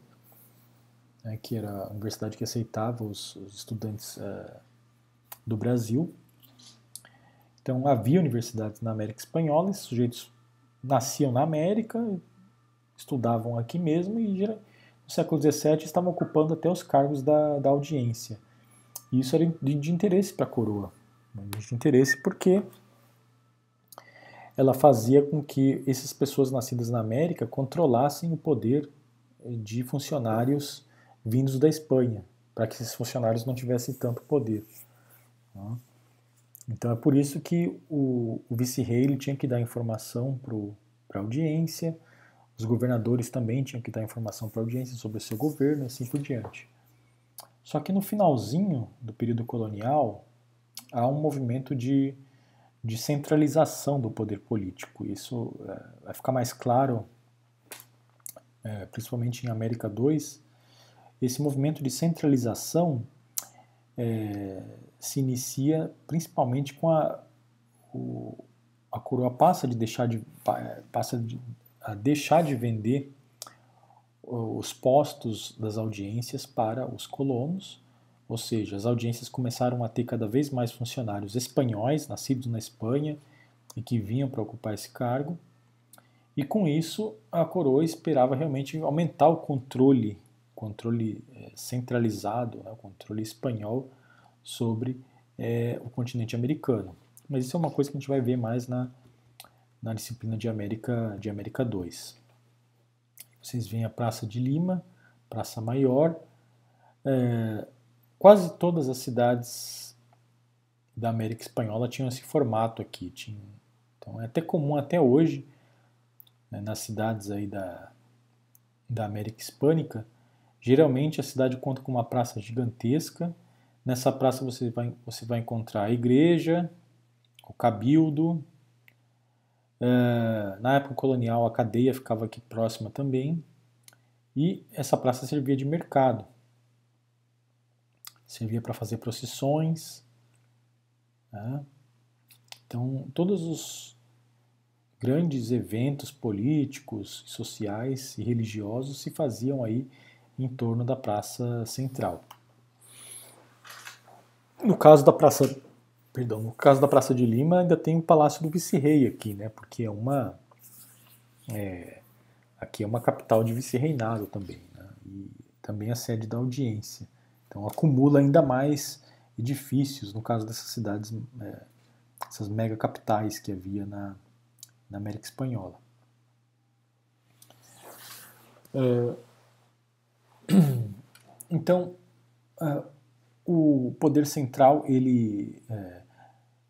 né, que era a universidade que aceitava os, os estudantes é, do Brasil. Então havia universidades na América Espanhola, esses sujeitos nasciam na América, estudavam aqui mesmo e no século XVII estavam ocupando até os cargos da, da audiência. E isso era de, de interesse para a coroa, de interesse porque ela fazia com que essas pessoas nascidas na América controlassem o poder de funcionários vindos da Espanha, para que esses funcionários não tivessem tanto poder. Então é por isso que o, o vice-rei tinha que dar informação para a audiência, os governadores também tinham que dar informação para a audiência sobre o seu governo e assim por diante. Só que no finalzinho do período colonial há um movimento de, de centralização do poder político. Isso é, vai ficar mais claro, é, principalmente em América II. Esse movimento de centralização é, se inicia principalmente com a o, a coroa passa de deixar de passa de a deixar de vender os postos das audiências para os colonos, ou seja, as audiências começaram a ter cada vez mais funcionários espanhóis, nascidos na Espanha e que vinham para ocupar esse cargo. E com isso, a coroa esperava realmente aumentar o controle, controle eh, centralizado, né, o controle espanhol sobre é, o continente americano. Mas isso é uma coisa que a gente vai ver mais na, na disciplina de América, de América 2. Vocês veem a Praça de Lima, Praça Maior. É, quase todas as cidades da América Espanhola tinham esse formato aqui. Tinha, então é até comum até hoje, né, nas cidades aí da, da América Hispânica, geralmente a cidade conta com uma praça gigantesca. Nessa praça você vai, você vai encontrar a igreja, o cabildo, Uh, na época colonial, a cadeia ficava aqui próxima também, e essa praça servia de mercado. Servia para fazer procissões. Né? Então, todos os grandes eventos políticos, sociais e religiosos se faziam aí em torno da Praça Central. No caso da Praça Perdão, no caso da Praça de Lima ainda tem o Palácio do Vice-Rei aqui, né? Porque é uma é, aqui é uma capital de vice-reinado também, né? e também a sede da audiência. Então acumula ainda mais edifícios no caso dessas cidades, é, essas mega capitais que havia na, na América Espanhola. É, <clears throat> então, é, o poder central ele é,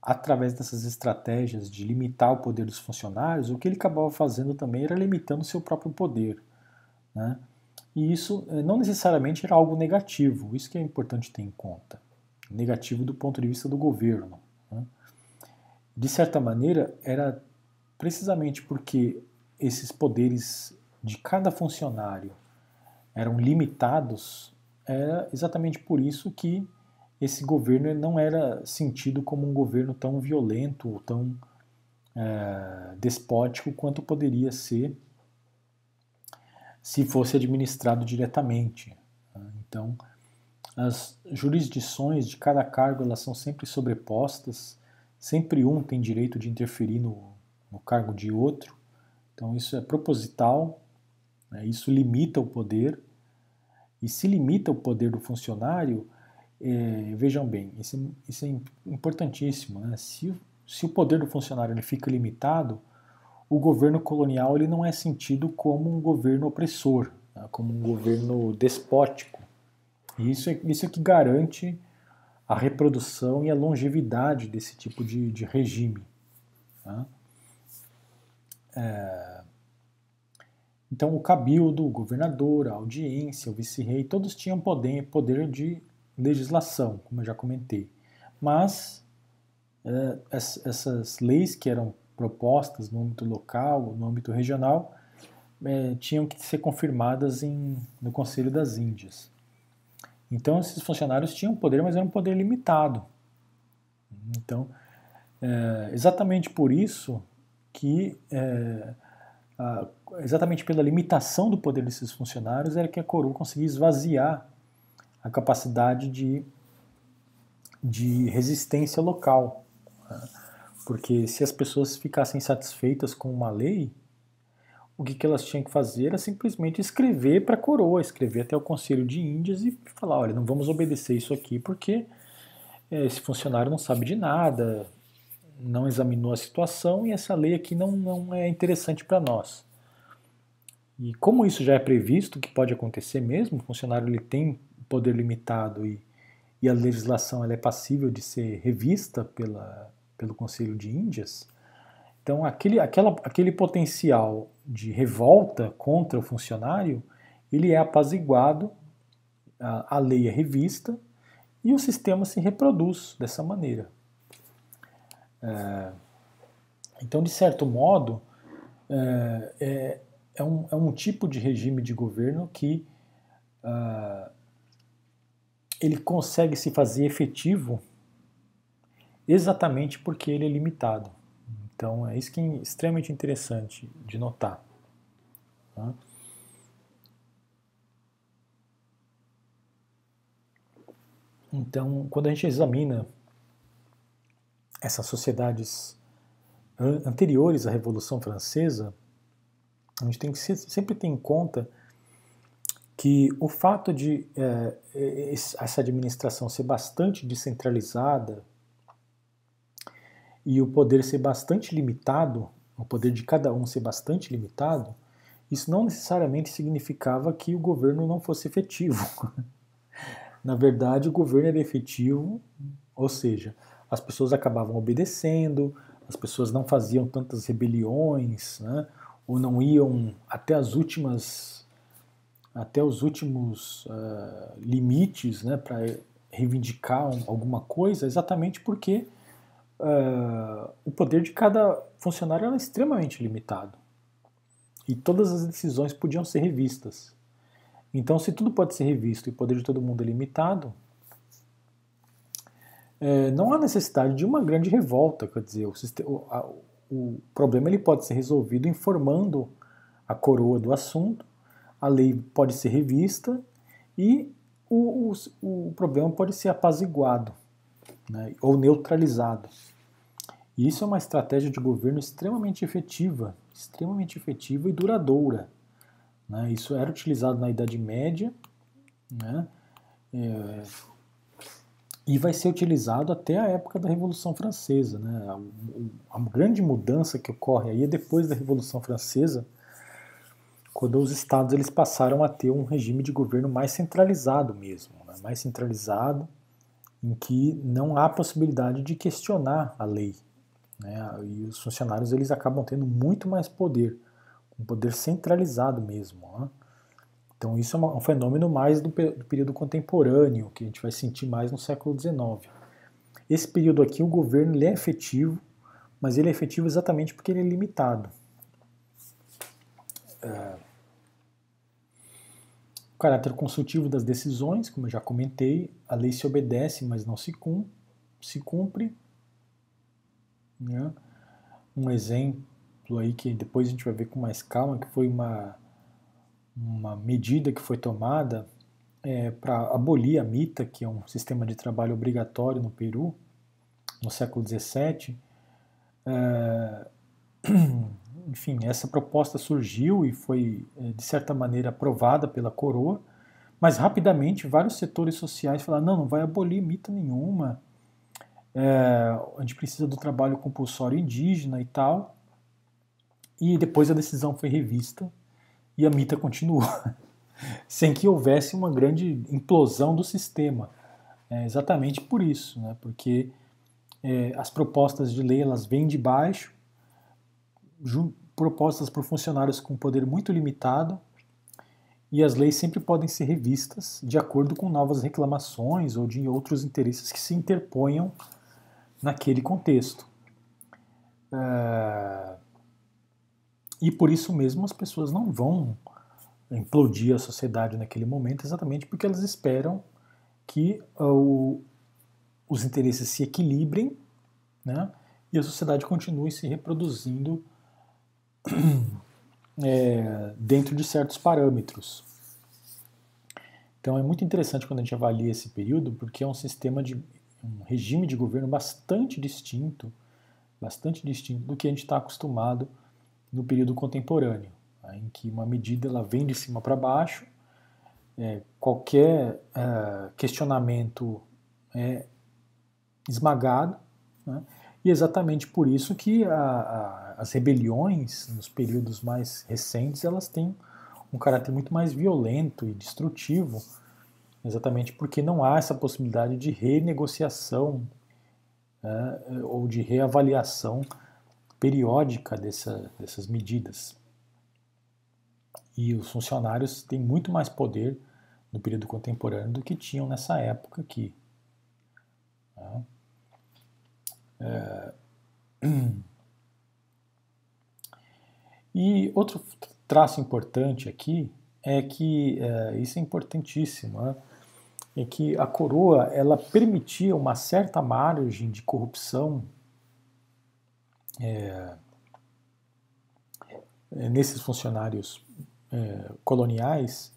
através dessas estratégias de limitar o poder dos funcionários, o que ele acabava fazendo também era limitando o seu próprio poder. Né? E isso eh, não necessariamente era algo negativo, isso que é importante ter em conta. Negativo do ponto de vista do governo. Né? De certa maneira, era precisamente porque esses poderes de cada funcionário eram limitados, era exatamente por isso que esse governo não era sentido como um governo tão violento ou tão é, despótico quanto poderia ser se fosse administrado diretamente. Né? Então, as jurisdições de cada cargo elas são sempre sobrepostas, sempre um tem direito de interferir no, no cargo de outro. Então, isso é proposital, né? isso limita o poder, e se limita o poder do funcionário, é, vejam bem, isso, é, isso, é importantíssimo. Né? Se, se o poder do funcionário ele fica limitado, o governo colonial ele não é sentido como um governo opressor, né? como um governo despótico. E isso é, isso é que garante a reprodução e a longevidade desse tipo de, de regime. Né? É, então, o cabildo, o governador, a audiência, o vice-rei, todos tinham poder, poder de legislação, como eu já comentei. Mas é, essas leis que eram propostas no âmbito local, no âmbito regional, é, tinham que ser confirmadas em, no Conselho das Índias. Então, esses funcionários tinham poder, mas era um poder limitado. Então, é, exatamente por isso que, é, a, exatamente pela limitação do poder desses funcionários, era que a coroa conseguia esvaziar a capacidade de, de resistência local. Né? Porque se as pessoas ficassem satisfeitas com uma lei, o que, que elas tinham que fazer era simplesmente escrever para a coroa, escrever até o Conselho de Índias e falar: olha, não vamos obedecer isso aqui porque é, esse funcionário não sabe de nada, não examinou a situação e essa lei aqui não, não é interessante para nós. E como isso já é previsto, que pode acontecer mesmo, o funcionário ele tem poder limitado e, e a legislação ela é passível de ser revista pela, pelo Conselho de Índias, então aquele, aquela, aquele potencial de revolta contra o funcionário, ele é apaziguado, a, a lei é revista e o sistema se reproduz dessa maneira. É, então, de certo modo, é, é, é, um, é um tipo de regime de governo que uh, ele consegue se fazer efetivo exatamente porque ele é limitado. Então é isso que é extremamente interessante de notar. Né? Então, quando a gente examina essas sociedades anteriores à Revolução Francesa, a gente tem que sempre ter em conta que o fato de é, essa administração ser bastante descentralizada e o poder ser bastante limitado, o poder de cada um ser bastante limitado, isso não necessariamente significava que o governo não fosse efetivo. <laughs> Na verdade, o governo era efetivo, ou seja, as pessoas acabavam obedecendo, as pessoas não faziam tantas rebeliões, né, ou não iam até as últimas, até os últimos uh, limites, né, para reivindicar alguma coisa, exatamente porque uh, o poder de cada funcionário era extremamente limitado e todas as decisões podiam ser revistas. Então, se tudo pode ser revisto e o poder de todo mundo é limitado, é, não há necessidade de uma grande revolta. Quer dizer, o, o, a, o problema ele pode ser resolvido informando a coroa do assunto, a lei pode ser revista e o, o, o problema pode ser apaziguado né, ou neutralizado. E isso é uma estratégia de governo extremamente efetiva, extremamente efetiva e duradoura. Né? Isso era utilizado na Idade Média né? É, e vai ser utilizado até a época da Revolução Francesa. Né? A, grande mudança que ocorre aí é depois da Revolução Francesa, quando os estados eles passaram a ter um regime de governo mais centralizado mesmo, né? mais centralizado, em que não há possibilidade de questionar a lei. Né? E os funcionários eles acabam tendo muito mais poder um poder centralizado mesmo. Né? Então isso é um fenômeno mais do, do, período contemporâneo, que a gente vai sentir mais no século XIX. Esse período aqui, o governo ele é efetivo, mas ele é efetivo exatamente porque ele é limitado. É... Caráter consultivo das decisões, como eu já comentei, a lei se obedece, mas não se, cum se cumpre. Né? Um exemplo aí que depois a gente vai ver com mais calma, que foi uma, uma medida que foi tomada é, para abolir a mita, que é um sistema de trabalho obrigatório no Peru, no século XVII. É, <clears throat> enfim, essa proposta surgiu e foi, é, de certa maneira, aprovada pela coroa, mas rapidamente vários setores sociais falaram: não, não vai abolir mita nenhuma, é, a gente precisa do trabalho compulsório indígena e tal. E depois a decisão foi revista e a mita continuou, <laughs> sem que houvesse uma grande implosão do sistema. É exatamente por isso, né? porque é, as propostas de lei elas vêm de baixo, propostas por funcionários com poder muito limitado, e as leis sempre podem ser revistas de acordo com novas reclamações ou de outros interesses que se interponham naquele contexto. É, e por isso mesmo as pessoas não vão implodir a sociedade naquele momento, exatamente porque elas esperam que uh, os interesses se equilibrem né, e a sociedade continue se reproduzindo <clears throat> é, dentro de certos parâmetros. Então é muito interessante quando a gente avalia esse período, porque é um sistema de um regime de governo bastante distinto, bastante distinto do que a gente está acostumado no período contemporâneo, né, em que uma medida ela vem de cima para baixo, é, qualquer é, questionamento é esmagado, né, e é exatamente por isso que a, a, as rebeliões nos períodos mais recentes elas têm um caráter muito mais violento e destrutivo, exatamente porque não há essa possibilidade de renegociação né, ou de reavaliação periódica dessa, dessas medidas. E os funcionários têm muito mais poder no período contemporâneo do que tinham nessa época aqui. Né? É... <clears throat> E outro traço importante aqui é que é, isso é importantíssimo, né? é que a coroa ela permitia uma certa margem de corrupção é, nesses funcionários é, coloniais,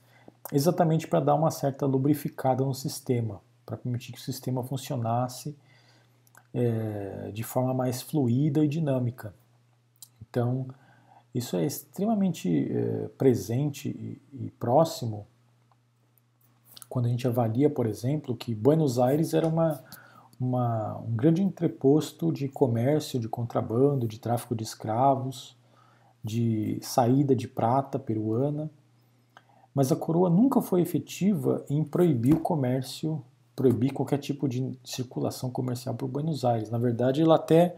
exatamente para dar uma certa lubrificada no sistema, para permitir que o sistema funcionasse é, de forma mais fluida e dinâmica. Então, isso é extremamente é, presente e, e próximo quando a gente avalia, por exemplo, que Buenos Aires era uma, uma, um grande entreposto de comércio, de contrabando, de tráfico de escravos, de saída de prata peruana, mas a coroa nunca foi efetiva em proibir o comércio, proibir qualquer tipo de circulação comercial por Buenos Aires. Na verdade, ela até,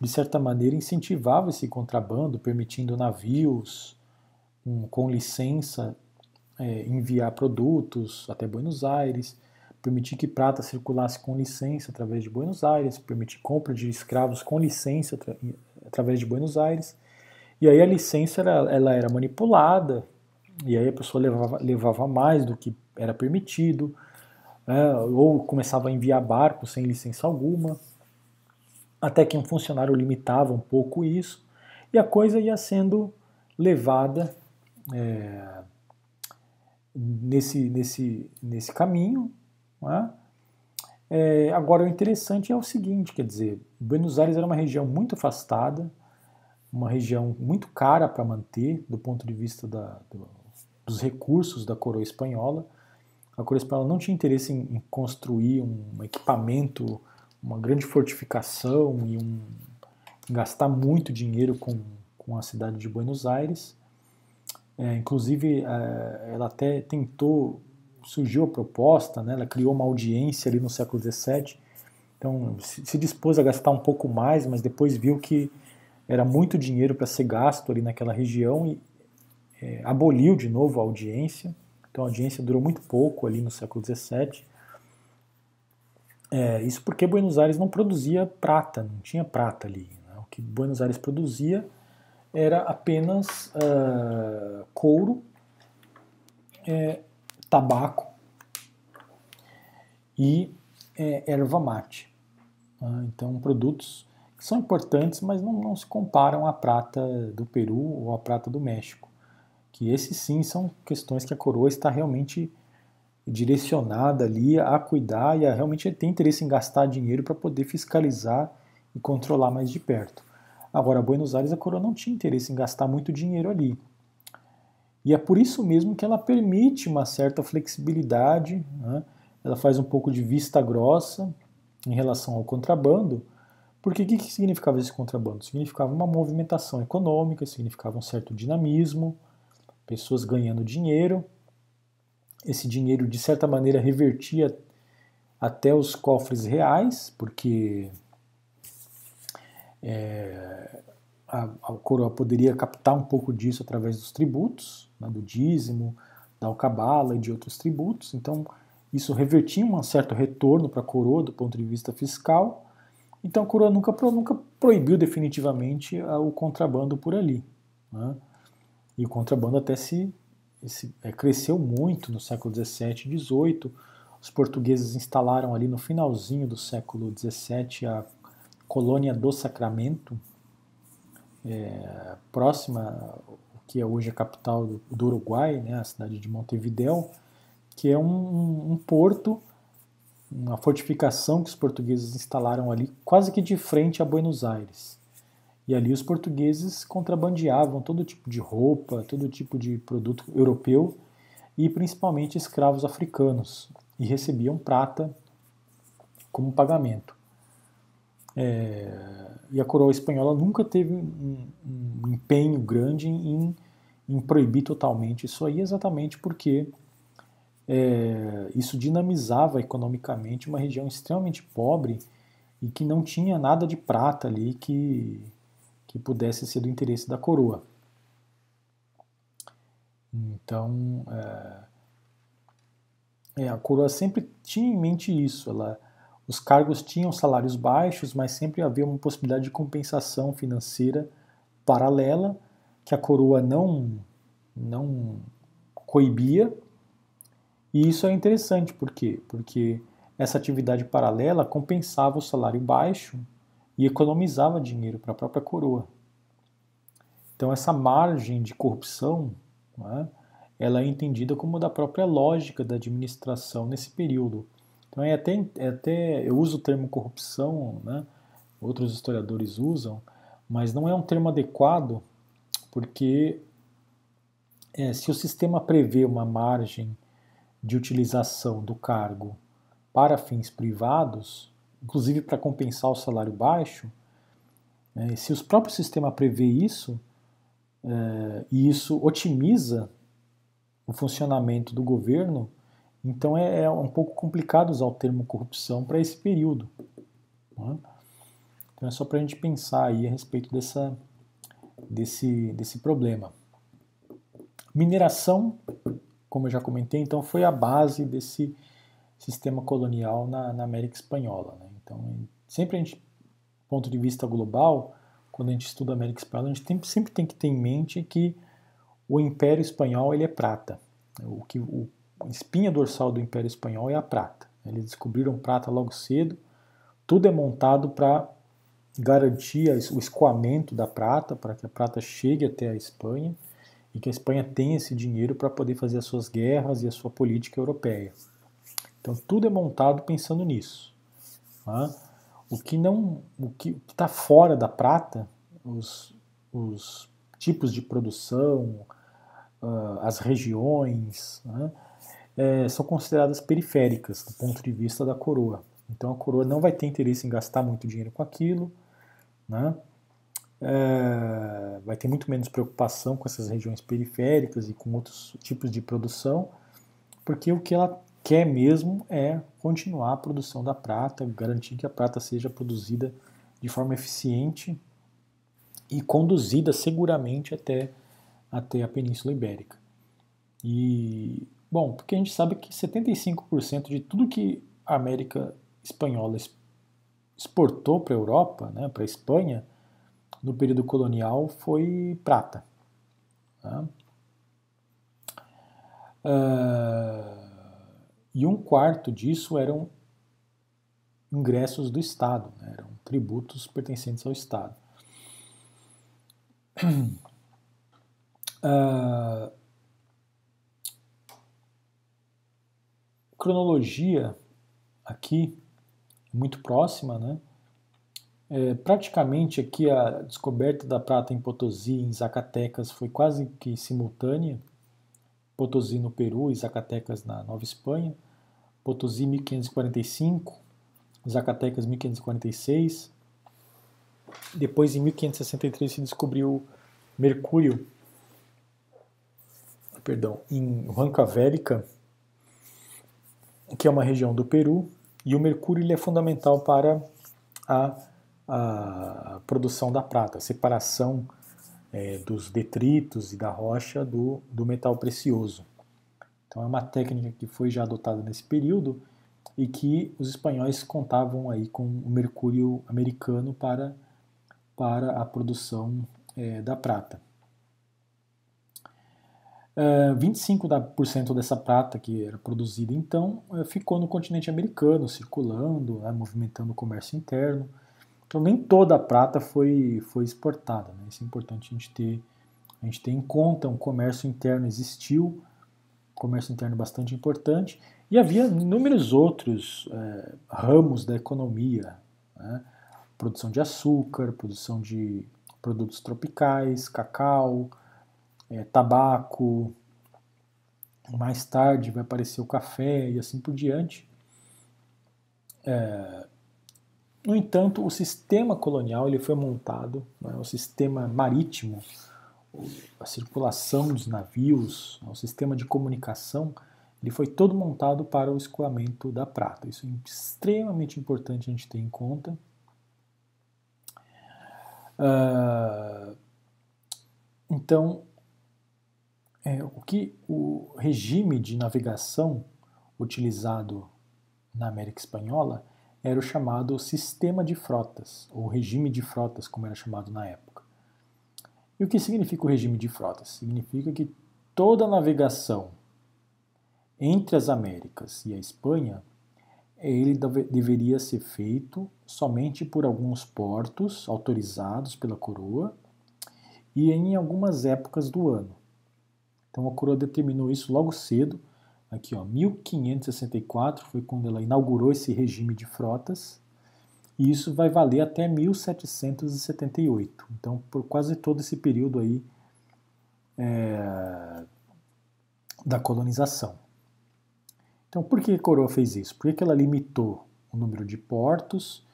de certa maneira, incentivava esse contrabando, permitindo navios um, com licença é, enviar produtos até Buenos Aires, permitir que prata circulasse com licença através de Buenos Aires, permitir compra de escravos com licença através de Buenos Aires. E aí a licença era, ela era manipulada, e aí a pessoa levava, levava mais do que era permitido, né, ou começava a enviar barcos sem licença alguma, até que um funcionário limitava um pouco isso, e a coisa ia sendo levada é, nesse, nesse, nesse caminho. É? É, agora, o interessante é o seguinte: quer dizer, Buenos Aires era uma região muito afastada, uma região muito cara para manter, do ponto de vista da, do, dos recursos da coroa espanhola. A coroa espanhola não tinha interesse em, em construir um equipamento, uma grande fortificação e um, gastar muito dinheiro com, com a cidade de Buenos Aires. É, inclusive, é, ela até tentou, surgiu a proposta, né, ela criou uma audiência ali no século XVII, então se, se dispôs a gastar um pouco mais, mas depois viu que era muito dinheiro para ser gasto ali naquela região e é, aboliu de novo a audiência. Então a audiência durou muito pouco ali no século XVII. É, isso porque Buenos Aires não produzia prata, não tinha prata ali. Né? O que Buenos Aires produzia era apenas uh, couro, é, tabaco e é, erva mate. Uh, então, produtos que são importantes, mas não, não, se comparam à prata do Peru ou à prata do México. Que esses sim são questões que a coroa está realmente direcionada ali a cuidar e a realmente ter interesse em gastar dinheiro para poder fiscalizar e controlar mais de perto. Agora, Buenos Aires, a coroa não tinha interesse em gastar muito dinheiro ali. E é por isso mesmo que ela permite uma certa flexibilidade, né? ela faz um pouco de vista grossa em relação ao contrabando, porque o que, que significava esse contrabando? Significava uma movimentação econômica, significava um certo dinamismo, pessoas ganhando dinheiro, esse dinheiro de certa maneira revertia até os cofres reais, porque é, a, a, coroa poderia captar um pouco disso através dos tributos, né, do dízimo, da alcabala e de outros tributos. Então, isso revertia um certo retorno para a coroa do ponto de vista fiscal. Então, a coroa nunca, nunca proibiu definitivamente o contrabando por ali. Né? E o contrabando até se, se é, cresceu muito no século XVII e XVIII. Os portugueses instalaram ali no finalzinho do século XVII a colônia do Sacramento, é, próxima o que é hoje a capital do, do, Uruguai, né, a cidade de Montevideo, que é um, um porto, uma fortificação que os portugueses instalaram ali, quase que de frente a Buenos Aires. E ali os portugueses contrabandeavam todo tipo de roupa, todo tipo de produto europeu e principalmente escravos africanos e recebiam prata como pagamento. É, e a coroa espanhola nunca teve um, um empenho grande em, em, proibir totalmente isso aí, exatamente porque é, isso dinamizava economicamente uma região extremamente pobre e que não tinha nada de prata ali que, que pudesse ser do interesse da coroa. Então, é, é, a coroa sempre tinha em mente isso. Ela, os cargos tinham salários baixos, mas sempre havia uma possibilidade de compensação financeira paralela que a coroa não não coibia. E isso é interessante, por quê? Porque essa atividade paralela compensava o salário baixo e economizava dinheiro para a própria coroa. Então essa margem de corrupção é? ela é entendida como da própria lógica da administração nesse período. Então é até, é até eu uso o termo corrupção, né? outros historiadores usam, mas não é um termo adequado porque é, se o sistema prevê uma margem de utilização do cargo para fins privados, inclusive para compensar o salário baixo, é, se o próprio sistema prevê isso, é, e isso otimiza o funcionamento do governo, então é, é, um pouco complicado usar o termo corrupção para esse período. Né? Então é só para a gente pensar aí a respeito dessa, desse, desse problema. Mineração, como eu já comentei, então foi a base desse sistema colonial na, na América Espanhola. Né? Então, sempre a gente, do ponto de vista global, quando a gente estuda a América Espanhola, a gente tem, sempre tem que ter em mente que o Império Espanhol ele é prata. O que o espinha dorsal do Império Espanhol é a prata. Eles descobriram prata logo cedo. Tudo é montado para garantir o escoamento da prata, para que a prata chegue até a Espanha e que a Espanha tenha esse dinheiro para poder fazer as suas guerras e a sua política europeia. Então tudo é montado pensando nisso. Tá? O que não, o que está fora da prata, os, os tipos de produção, uh, as regiões, né, é, são consideradas periféricas do ponto de vista da coroa. Então a coroa não vai ter interesse em gastar muito dinheiro com aquilo, né? é, vai ter muito menos preocupação com essas regiões periféricas e com outros tipos de produção, porque o que ela quer mesmo é continuar a produção da prata, garantir que a prata seja produzida de forma eficiente e conduzida seguramente até, até a Península Ibérica. E, bom, porque a gente sabe que 75% de tudo que a América Espanhola exportou para a Europa, né, para a Espanha, no período colonial foi prata. Tá? Uh, e um quarto disso eram ingressos do Estado, né? eram tributos pertencentes ao Estado. Uh, <clears throat> cronologia aqui muito próxima, né? É, praticamente aqui a descoberta da prata em Potosí, em Zacatecas, foi quase que simultânea. Potosí no Peru e Zacatecas na Nova Espanha. Potosí 1545, Zacatecas 1546. Depois, em 1563, se descobriu mercúrio, perdão, em Huancavelica, que é uma região do Peru, e o mercúrio ele é fundamental para a a produção da prata, separação é, dos detritos e da rocha do, do metal precioso. Então é uma técnica que foi já adotada nesse período e que os espanhóis contavam aí com o mercúrio americano para, para a produção é, da prata. Uh, 25% dessa prata que era produzida então uh, ficou no continente americano, circulando, né, movimentando o comércio interno. Então nem toda a prata foi, foi exportada. Né? Isso é importante a gente ter, a gente ter em conta. Um comércio interno existiu, comércio interno bastante importante, e havia inúmeros outros é, ramos da economia. Né? Produção de açúcar, produção de produtos tropicais, cacau, é, tabaco. Mais tarde vai aparecer o café e assim por diante. É, no entanto, o sistema colonial ele foi montado, né, o sistema marítimo, a circulação dos navios, né, o sistema de comunicação, ele foi todo montado para o escoamento da prata. Isso é extremamente importante a gente ter em conta. Uh, então, é, o que o regime de navegação utilizado na América Espanhola era o chamado sistema de frotas, ou regime de frotas, como era chamado na época. E o que significa o regime de frotas? Significa que toda a navegação entre as Américas e a Espanha, ele deveria ser feito somente por alguns portos autorizados pela coroa e em algumas épocas do ano. Então a coroa determinou isso logo cedo. Aqui, ó, 1564 foi quando ela inaugurou esse regime de frotas. E isso vai valer até 1778. Então, por quase todo esse período aí é, da colonização. Então, por que a coroa fez isso? Por que ela limitou o número de portos,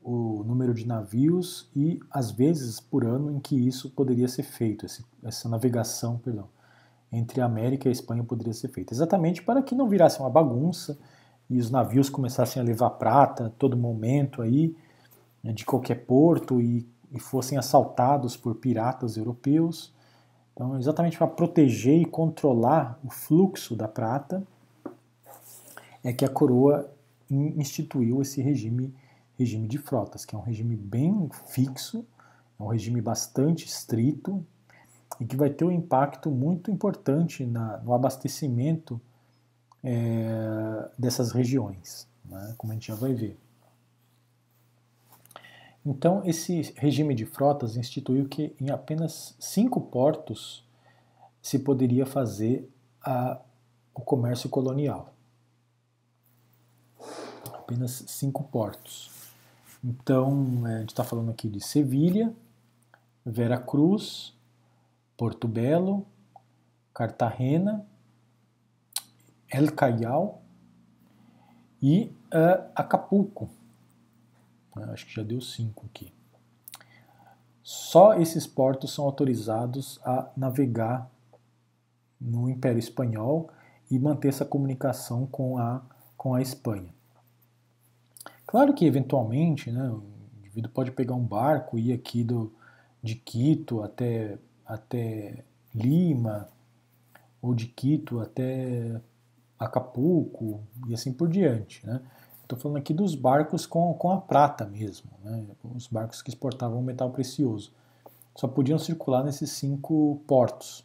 o número de navios e as vezes por ano em que isso poderia ser feito, essa navegação, perdão, entre a América e a Espanha poderia ser feita? Exatamente para que não virasse uma bagunça e os navios começassem a levar prata a todo momento aí, né, de qualquer porto e, e fossem assaltados por piratas europeus. Então, exatamente para proteger e controlar o fluxo da prata, é que a coroa instituiu esse regime, regime de frotas, que é um regime bem fixo, é um regime bastante estrito e que vai ter um impacto muito importante na, no abastecimento é, dessas regiões, né, como a gente já vai ver. Então, esse regime de frotas instituiu que em apenas cinco portos se poderia fazer a, o comércio colonial. Apenas cinco portos. Então, é, a gente está falando aqui de Sevilha, Vera Cruz, Porto Belo, Cartagena, El Callao e uh, Acapulco. Né? Acho que já deu cinco aqui. Só esses portos são autorizados a navegar no Império Espanhol e manter essa comunicação com a, com a Espanha. Claro que, eventualmente, né, o indivíduo pode pegar um barco e ir aqui do, de Quito até, até Lima, ou de Quito até Acapulco, e assim por diante. Né? Estou falando aqui dos barcos com, com a prata mesmo, né? os barcos que exportavam metal precioso. Só podiam circular nesses cinco portos.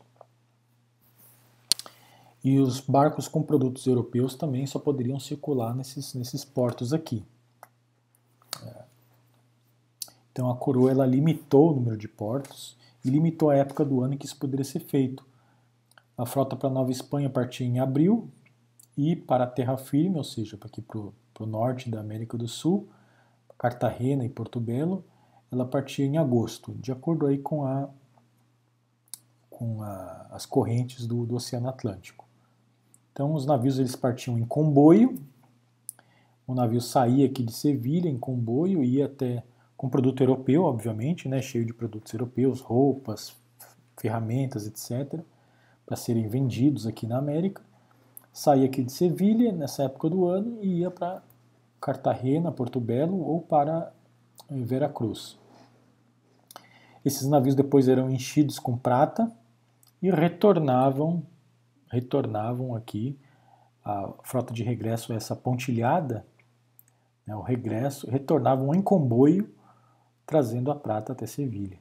E os barcos com produtos europeus também só poderiam circular nesses, nesses portos aqui. É. Então a coroa ela limitou o número de portos e limitou a época do ano em que isso poderia ser feito. A frota para Nova Espanha partia em abril e para a terra firme, ou seja, para aqui para o norte da América do Sul, Cartagena e Porto Belo, ela partia em agosto, de acordo aí com, a, com a, as correntes do, do Oceano Atlântico. Então os navios eles partiam em comboio, o navio saía aqui de Sevilha em comboio, ia até com produto europeu, obviamente, né, cheio de produtos europeus, roupas, ferramentas, etc., para serem vendidos aqui na América saía aqui de Sevilha nessa época do ano e ia para Cartagena, Porto Belo ou para eh, Veracruz. Esses navios depois eram enchidos com prata e retornavam, retornavam aqui a frota de regresso essa pontilhada, né, o regresso, retornavam em comboio trazendo a prata até Sevilha.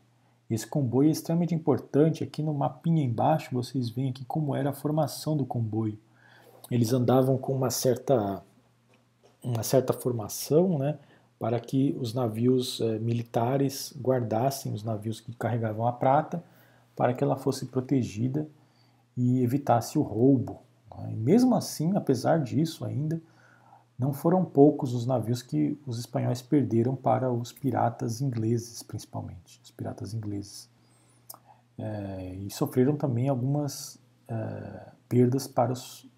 Esse comboio é extremamente importante. Aqui no mapinha embaixo vocês veem aqui como era a formação do comboio eles andavam com uma certa, uma certa formação, né, para que os navios eh, militares guardassem os navios que carregavam a prata, para que ela fosse protegida e evitasse o roubo. Né. E mesmo assim, apesar disso ainda, não foram poucos os navios que os espanhóis perderam para os piratas ingleses, principalmente, os piratas ingleses. É, e sofreram também algumas é, perdas para os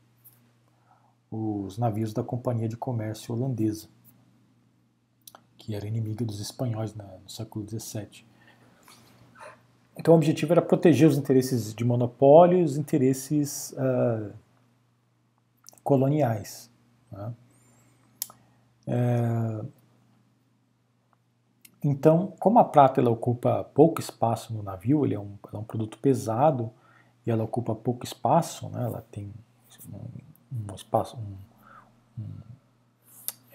os navios da Companhia de Comércio Holandesa, que era inimiga dos espanhóis no século XVII. Então o objetivo era proteger os interesses de monopólio e os interesses uh, coloniais. Né? É, então, como a prata ela ocupa pouco espaço no navio, ele é um, é um produto pesado e ela ocupa pouco espaço, né? ela tem um espaço, um, um,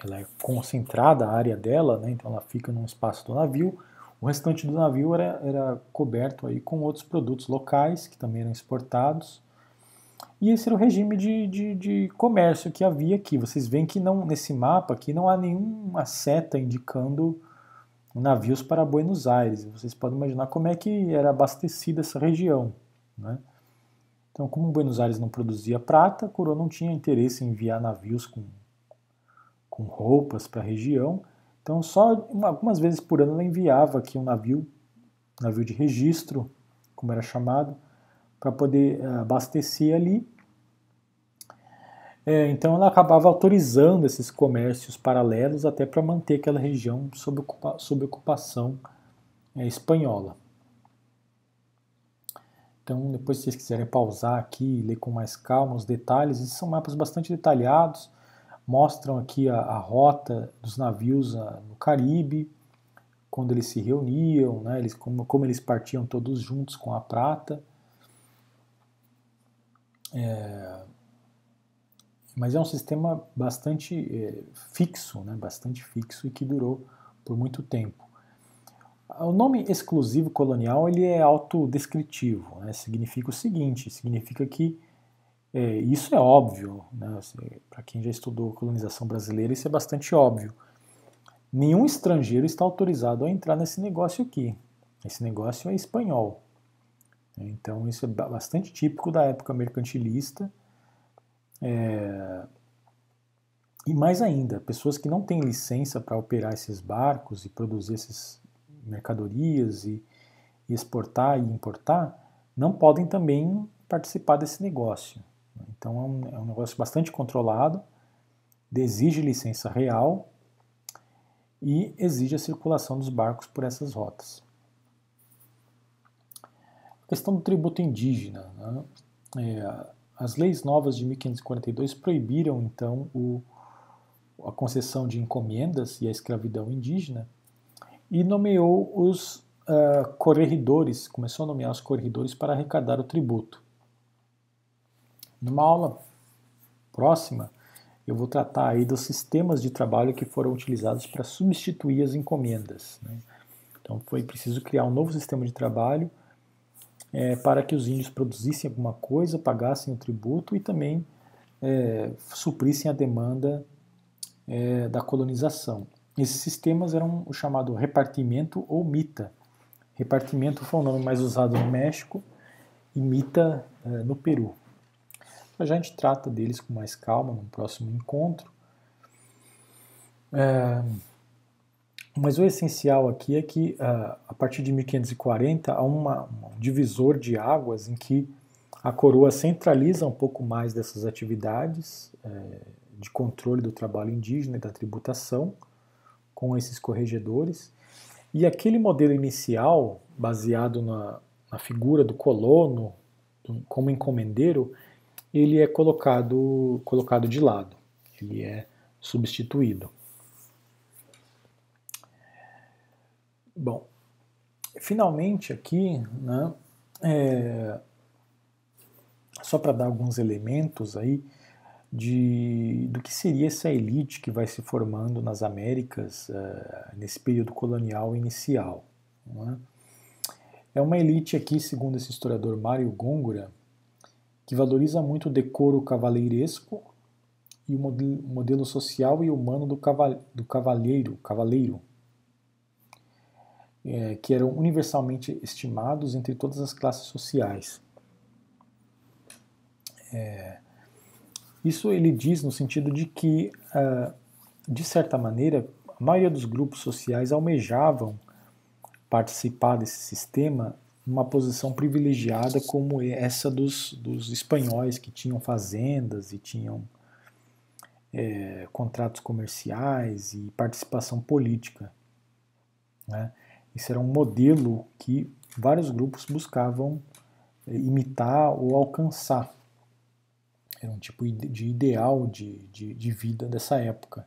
ela é concentrada a área dela, né, então ela fica num espaço do navio. O restante do navio era, era coberto aí com outros produtos locais que também eram exportados. E esse era o regime de, de, de, comércio que havia aqui. Vocês veem que não, nesse mapa aqui não há nenhuma seta indicando navios para Buenos Aires. Vocês podem imaginar como é que era abastecida essa região. Né? Então, como Buenos Aires não produzia prata, a coroa não tinha interesse em enviar navios com, com roupas para a região. Então, só algumas vezes por ano ela enviava aqui um navio, navio de registro, como era chamado, para poder eh, abastecer ali. É, então, ela acabava autorizando esses comércios paralelos até para manter aquela região sob, ocupa sob ocupação é, espanhola. Então, depois se vocês quiserem pausar aqui e ler com mais calma os detalhes, esses são mapas bastante detalhados, mostram aqui a, a rota dos navios a, no Caribe, quando eles se reuniam, né, eles, como, como eles partiam todos juntos com a prata. É, mas é um sistema bastante é, fixo, né, bastante fixo e que durou por muito tempo. O nome exclusivo colonial ele é autodescritivo, né? significa o seguinte, significa que é, isso é óbvio, né? Para quem já estudou colonização brasileira isso é bastante óbvio. Nenhum estrangeiro está autorizado a entrar nesse negócio aqui. Esse negócio é espanhol. Então isso é bastante típico da época mercantilista. É... E mais ainda, pessoas que não têm licença para operar esses barcos e produzir esses, mercadorias e, e exportar e importar, não podem também participar desse negócio. Então é um, é um negócio bastante controlado, exige licença real e exige a circulação dos barcos por essas rotas. Questão do tributo indígena. Né? É, as leis novas de 1542 proibiram então o, a concessão de encomendas e a escravidão indígena, e nomeou os uh, corregedores, começou a nomear os corregedores para arrecadar o tributo. Numa aula próxima, eu vou tratar aí dos sistemas de trabalho que foram utilizados para substituir as encomendas. Né? Então foi preciso criar um novo sistema de trabalho é, para que os índios produzissem alguma coisa, pagassem o tributo e também é, suprissem a demanda é, da colonização. Esses sistemas eram o chamado repartimento ou mita. Repartimento foi o nome mais usado no México e mita eh, no Peru. A gente trata deles com mais calma no próximo encontro. É, mas o essencial aqui é que uh, a partir de 1540 há uma, um divisor de águas em que a coroa centraliza um pouco mais dessas atividades é, de controle do trabalho indígena e da tributação com esses corregedores. E aquele modelo inicial, baseado na, na figura do colono do, como encomendeiro, ele é colocado, colocado de lado, ele é substituído. Bom, finalmente aqui, né, é, só para dar alguns elementos aí, de, do que seria essa elite que vai se formando nas Américas uh, nesse período colonial inicial. É? é? uma elite aqui, segundo esse historiador Mário Góngora, que valoriza muito o decoro cavaleiresco e o modelo social e humano do, caval, do cavalheiro, cavaleiro, é, que eram universalmente estimados entre todas as classes sociais. É, isso ele diz no sentido de que, ah, de certa maneira, a maioria dos grupos sociais almejavam participar desse sistema numa posição privilegiada como essa dos, dos espanhóis que tinham fazendas e tinham é, contratos comerciais e participação política. Né? Isso era um modelo que vários grupos buscavam é, imitar ou alcançar era um tipo de ideal de, de, de vida dessa época.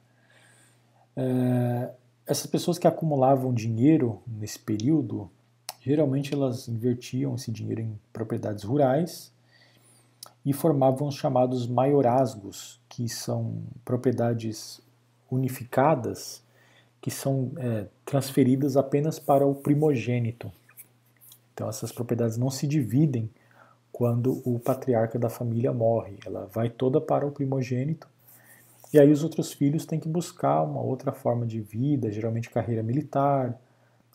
É, essas pessoas que acumulavam dinheiro nesse período, geralmente elas invertiam esse dinheiro em propriedades rurais e formavam os chamados maiorazgos, que são propriedades unificadas que são é, transferidas apenas para o primogênito. Então essas propriedades não se dividem quando o patriarca da família morre. Ela vai toda para o primogênito. E aí os outros filhos têm que buscar uma outra forma de vida, geralmente carreira militar,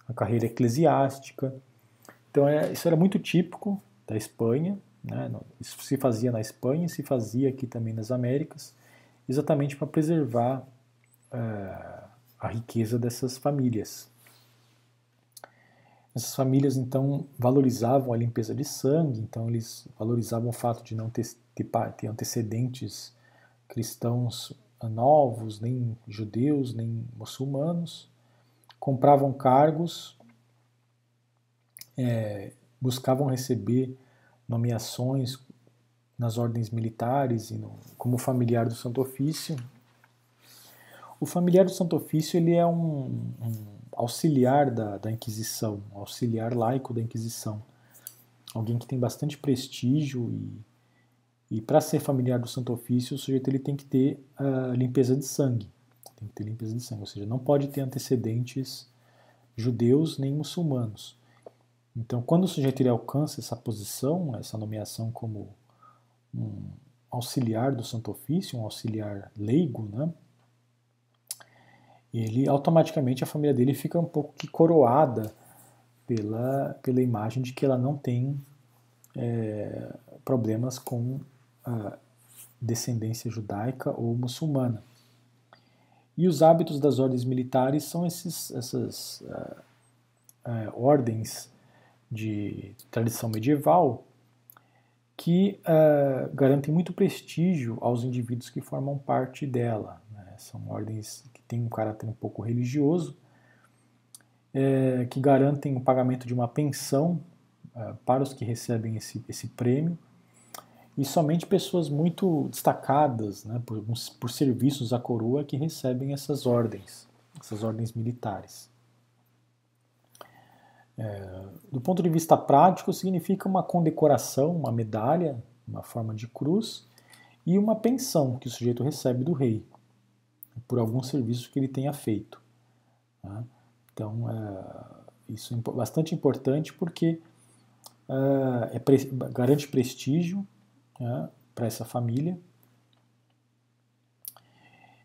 a carreira eclesiástica. Então é, isso era muito típico da Espanha, né? isso se fazia na Espanha, se fazia aqui também nas Américas, exatamente para preservar uh, a riqueza dessas famílias. Essas famílias então valorizavam a limpeza de sangue, então eles valorizavam o fato de não ter, ter, antecedentes cristãos novos, nem judeus, nem muçulmanos, compravam cargos, é, buscavam receber nomeações nas ordens militares e no, como familiar do Santo Ofício. O familiar do Santo Ofício ele é um, um auxiliar da, da Inquisição, um auxiliar laico da Inquisição, alguém que tem bastante prestígio e, e para ser familiar do Santo Ofício o sujeito ele tem que ter uh, limpeza de sangue, tem que ter limpeza de sangue, ou seja, não pode ter antecedentes judeus nem muçulmanos. Então, quando o sujeito ele alcança essa posição, essa nomeação como um auxiliar do Santo Ofício, um auxiliar leigo, né? Ele automaticamente a família dele fica um pouco que coroada pela, pela imagem de que ela não tem é, problemas com a descendência judaica ou muçulmana. E os hábitos das ordens militares são esses, essas uh, uh, ordens de tradição medieval que uh, garantem muito prestígio aos indivíduos que formam parte dela. Né? São ordens têm um caráter um pouco religioso, é, que garantem o pagamento de uma pensão uh, para os que recebem esse, esse prêmio, e somente pessoas muito destacadas né, por, por serviços à coroa que recebem essas ordens, essas ordens militares. É, do ponto de vista prático, significa uma condecoração, uma medalha, uma forma de cruz, e uma pensão que o sujeito recebe do rei por algum serviço que ele tenha feito. Tá? Então, é, isso é bastante importante porque é, é, garante prestígio né, para essa família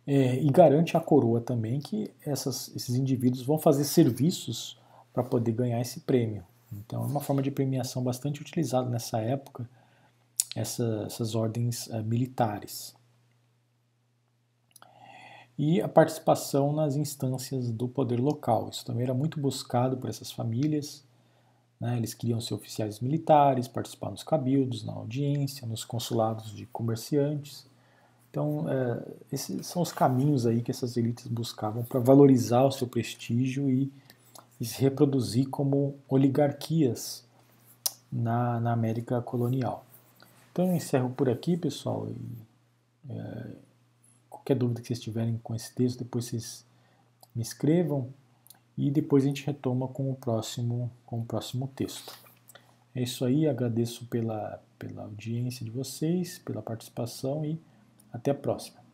é, e garante à coroa também que essas, esses indivíduos vão fazer serviços para poder ganhar esse prêmio. Então, é uma forma de premiação bastante utilizada nessa época, essa, essas ordens uh, militares. E a participação nas instâncias do poder local. Isso também era muito buscado por essas famílias. Né? Eles queriam ser oficiais militares, participar nos cabildos, na audiência, nos consulados de comerciantes. Então, é, esses são os caminhos aí que essas elites buscavam para valorizar o seu prestígio e e se reproduzir como oligarquias na, na América colonial. Então eu encerro por aqui, pessoal. E, é, qualquer dúvida que vocês tiverem com esse texto, depois vocês me escrevam e depois a gente retoma com o próximo, com o próximo texto. É isso aí, agradeço pela, pela audiência de vocês, pela participação e até a próxima.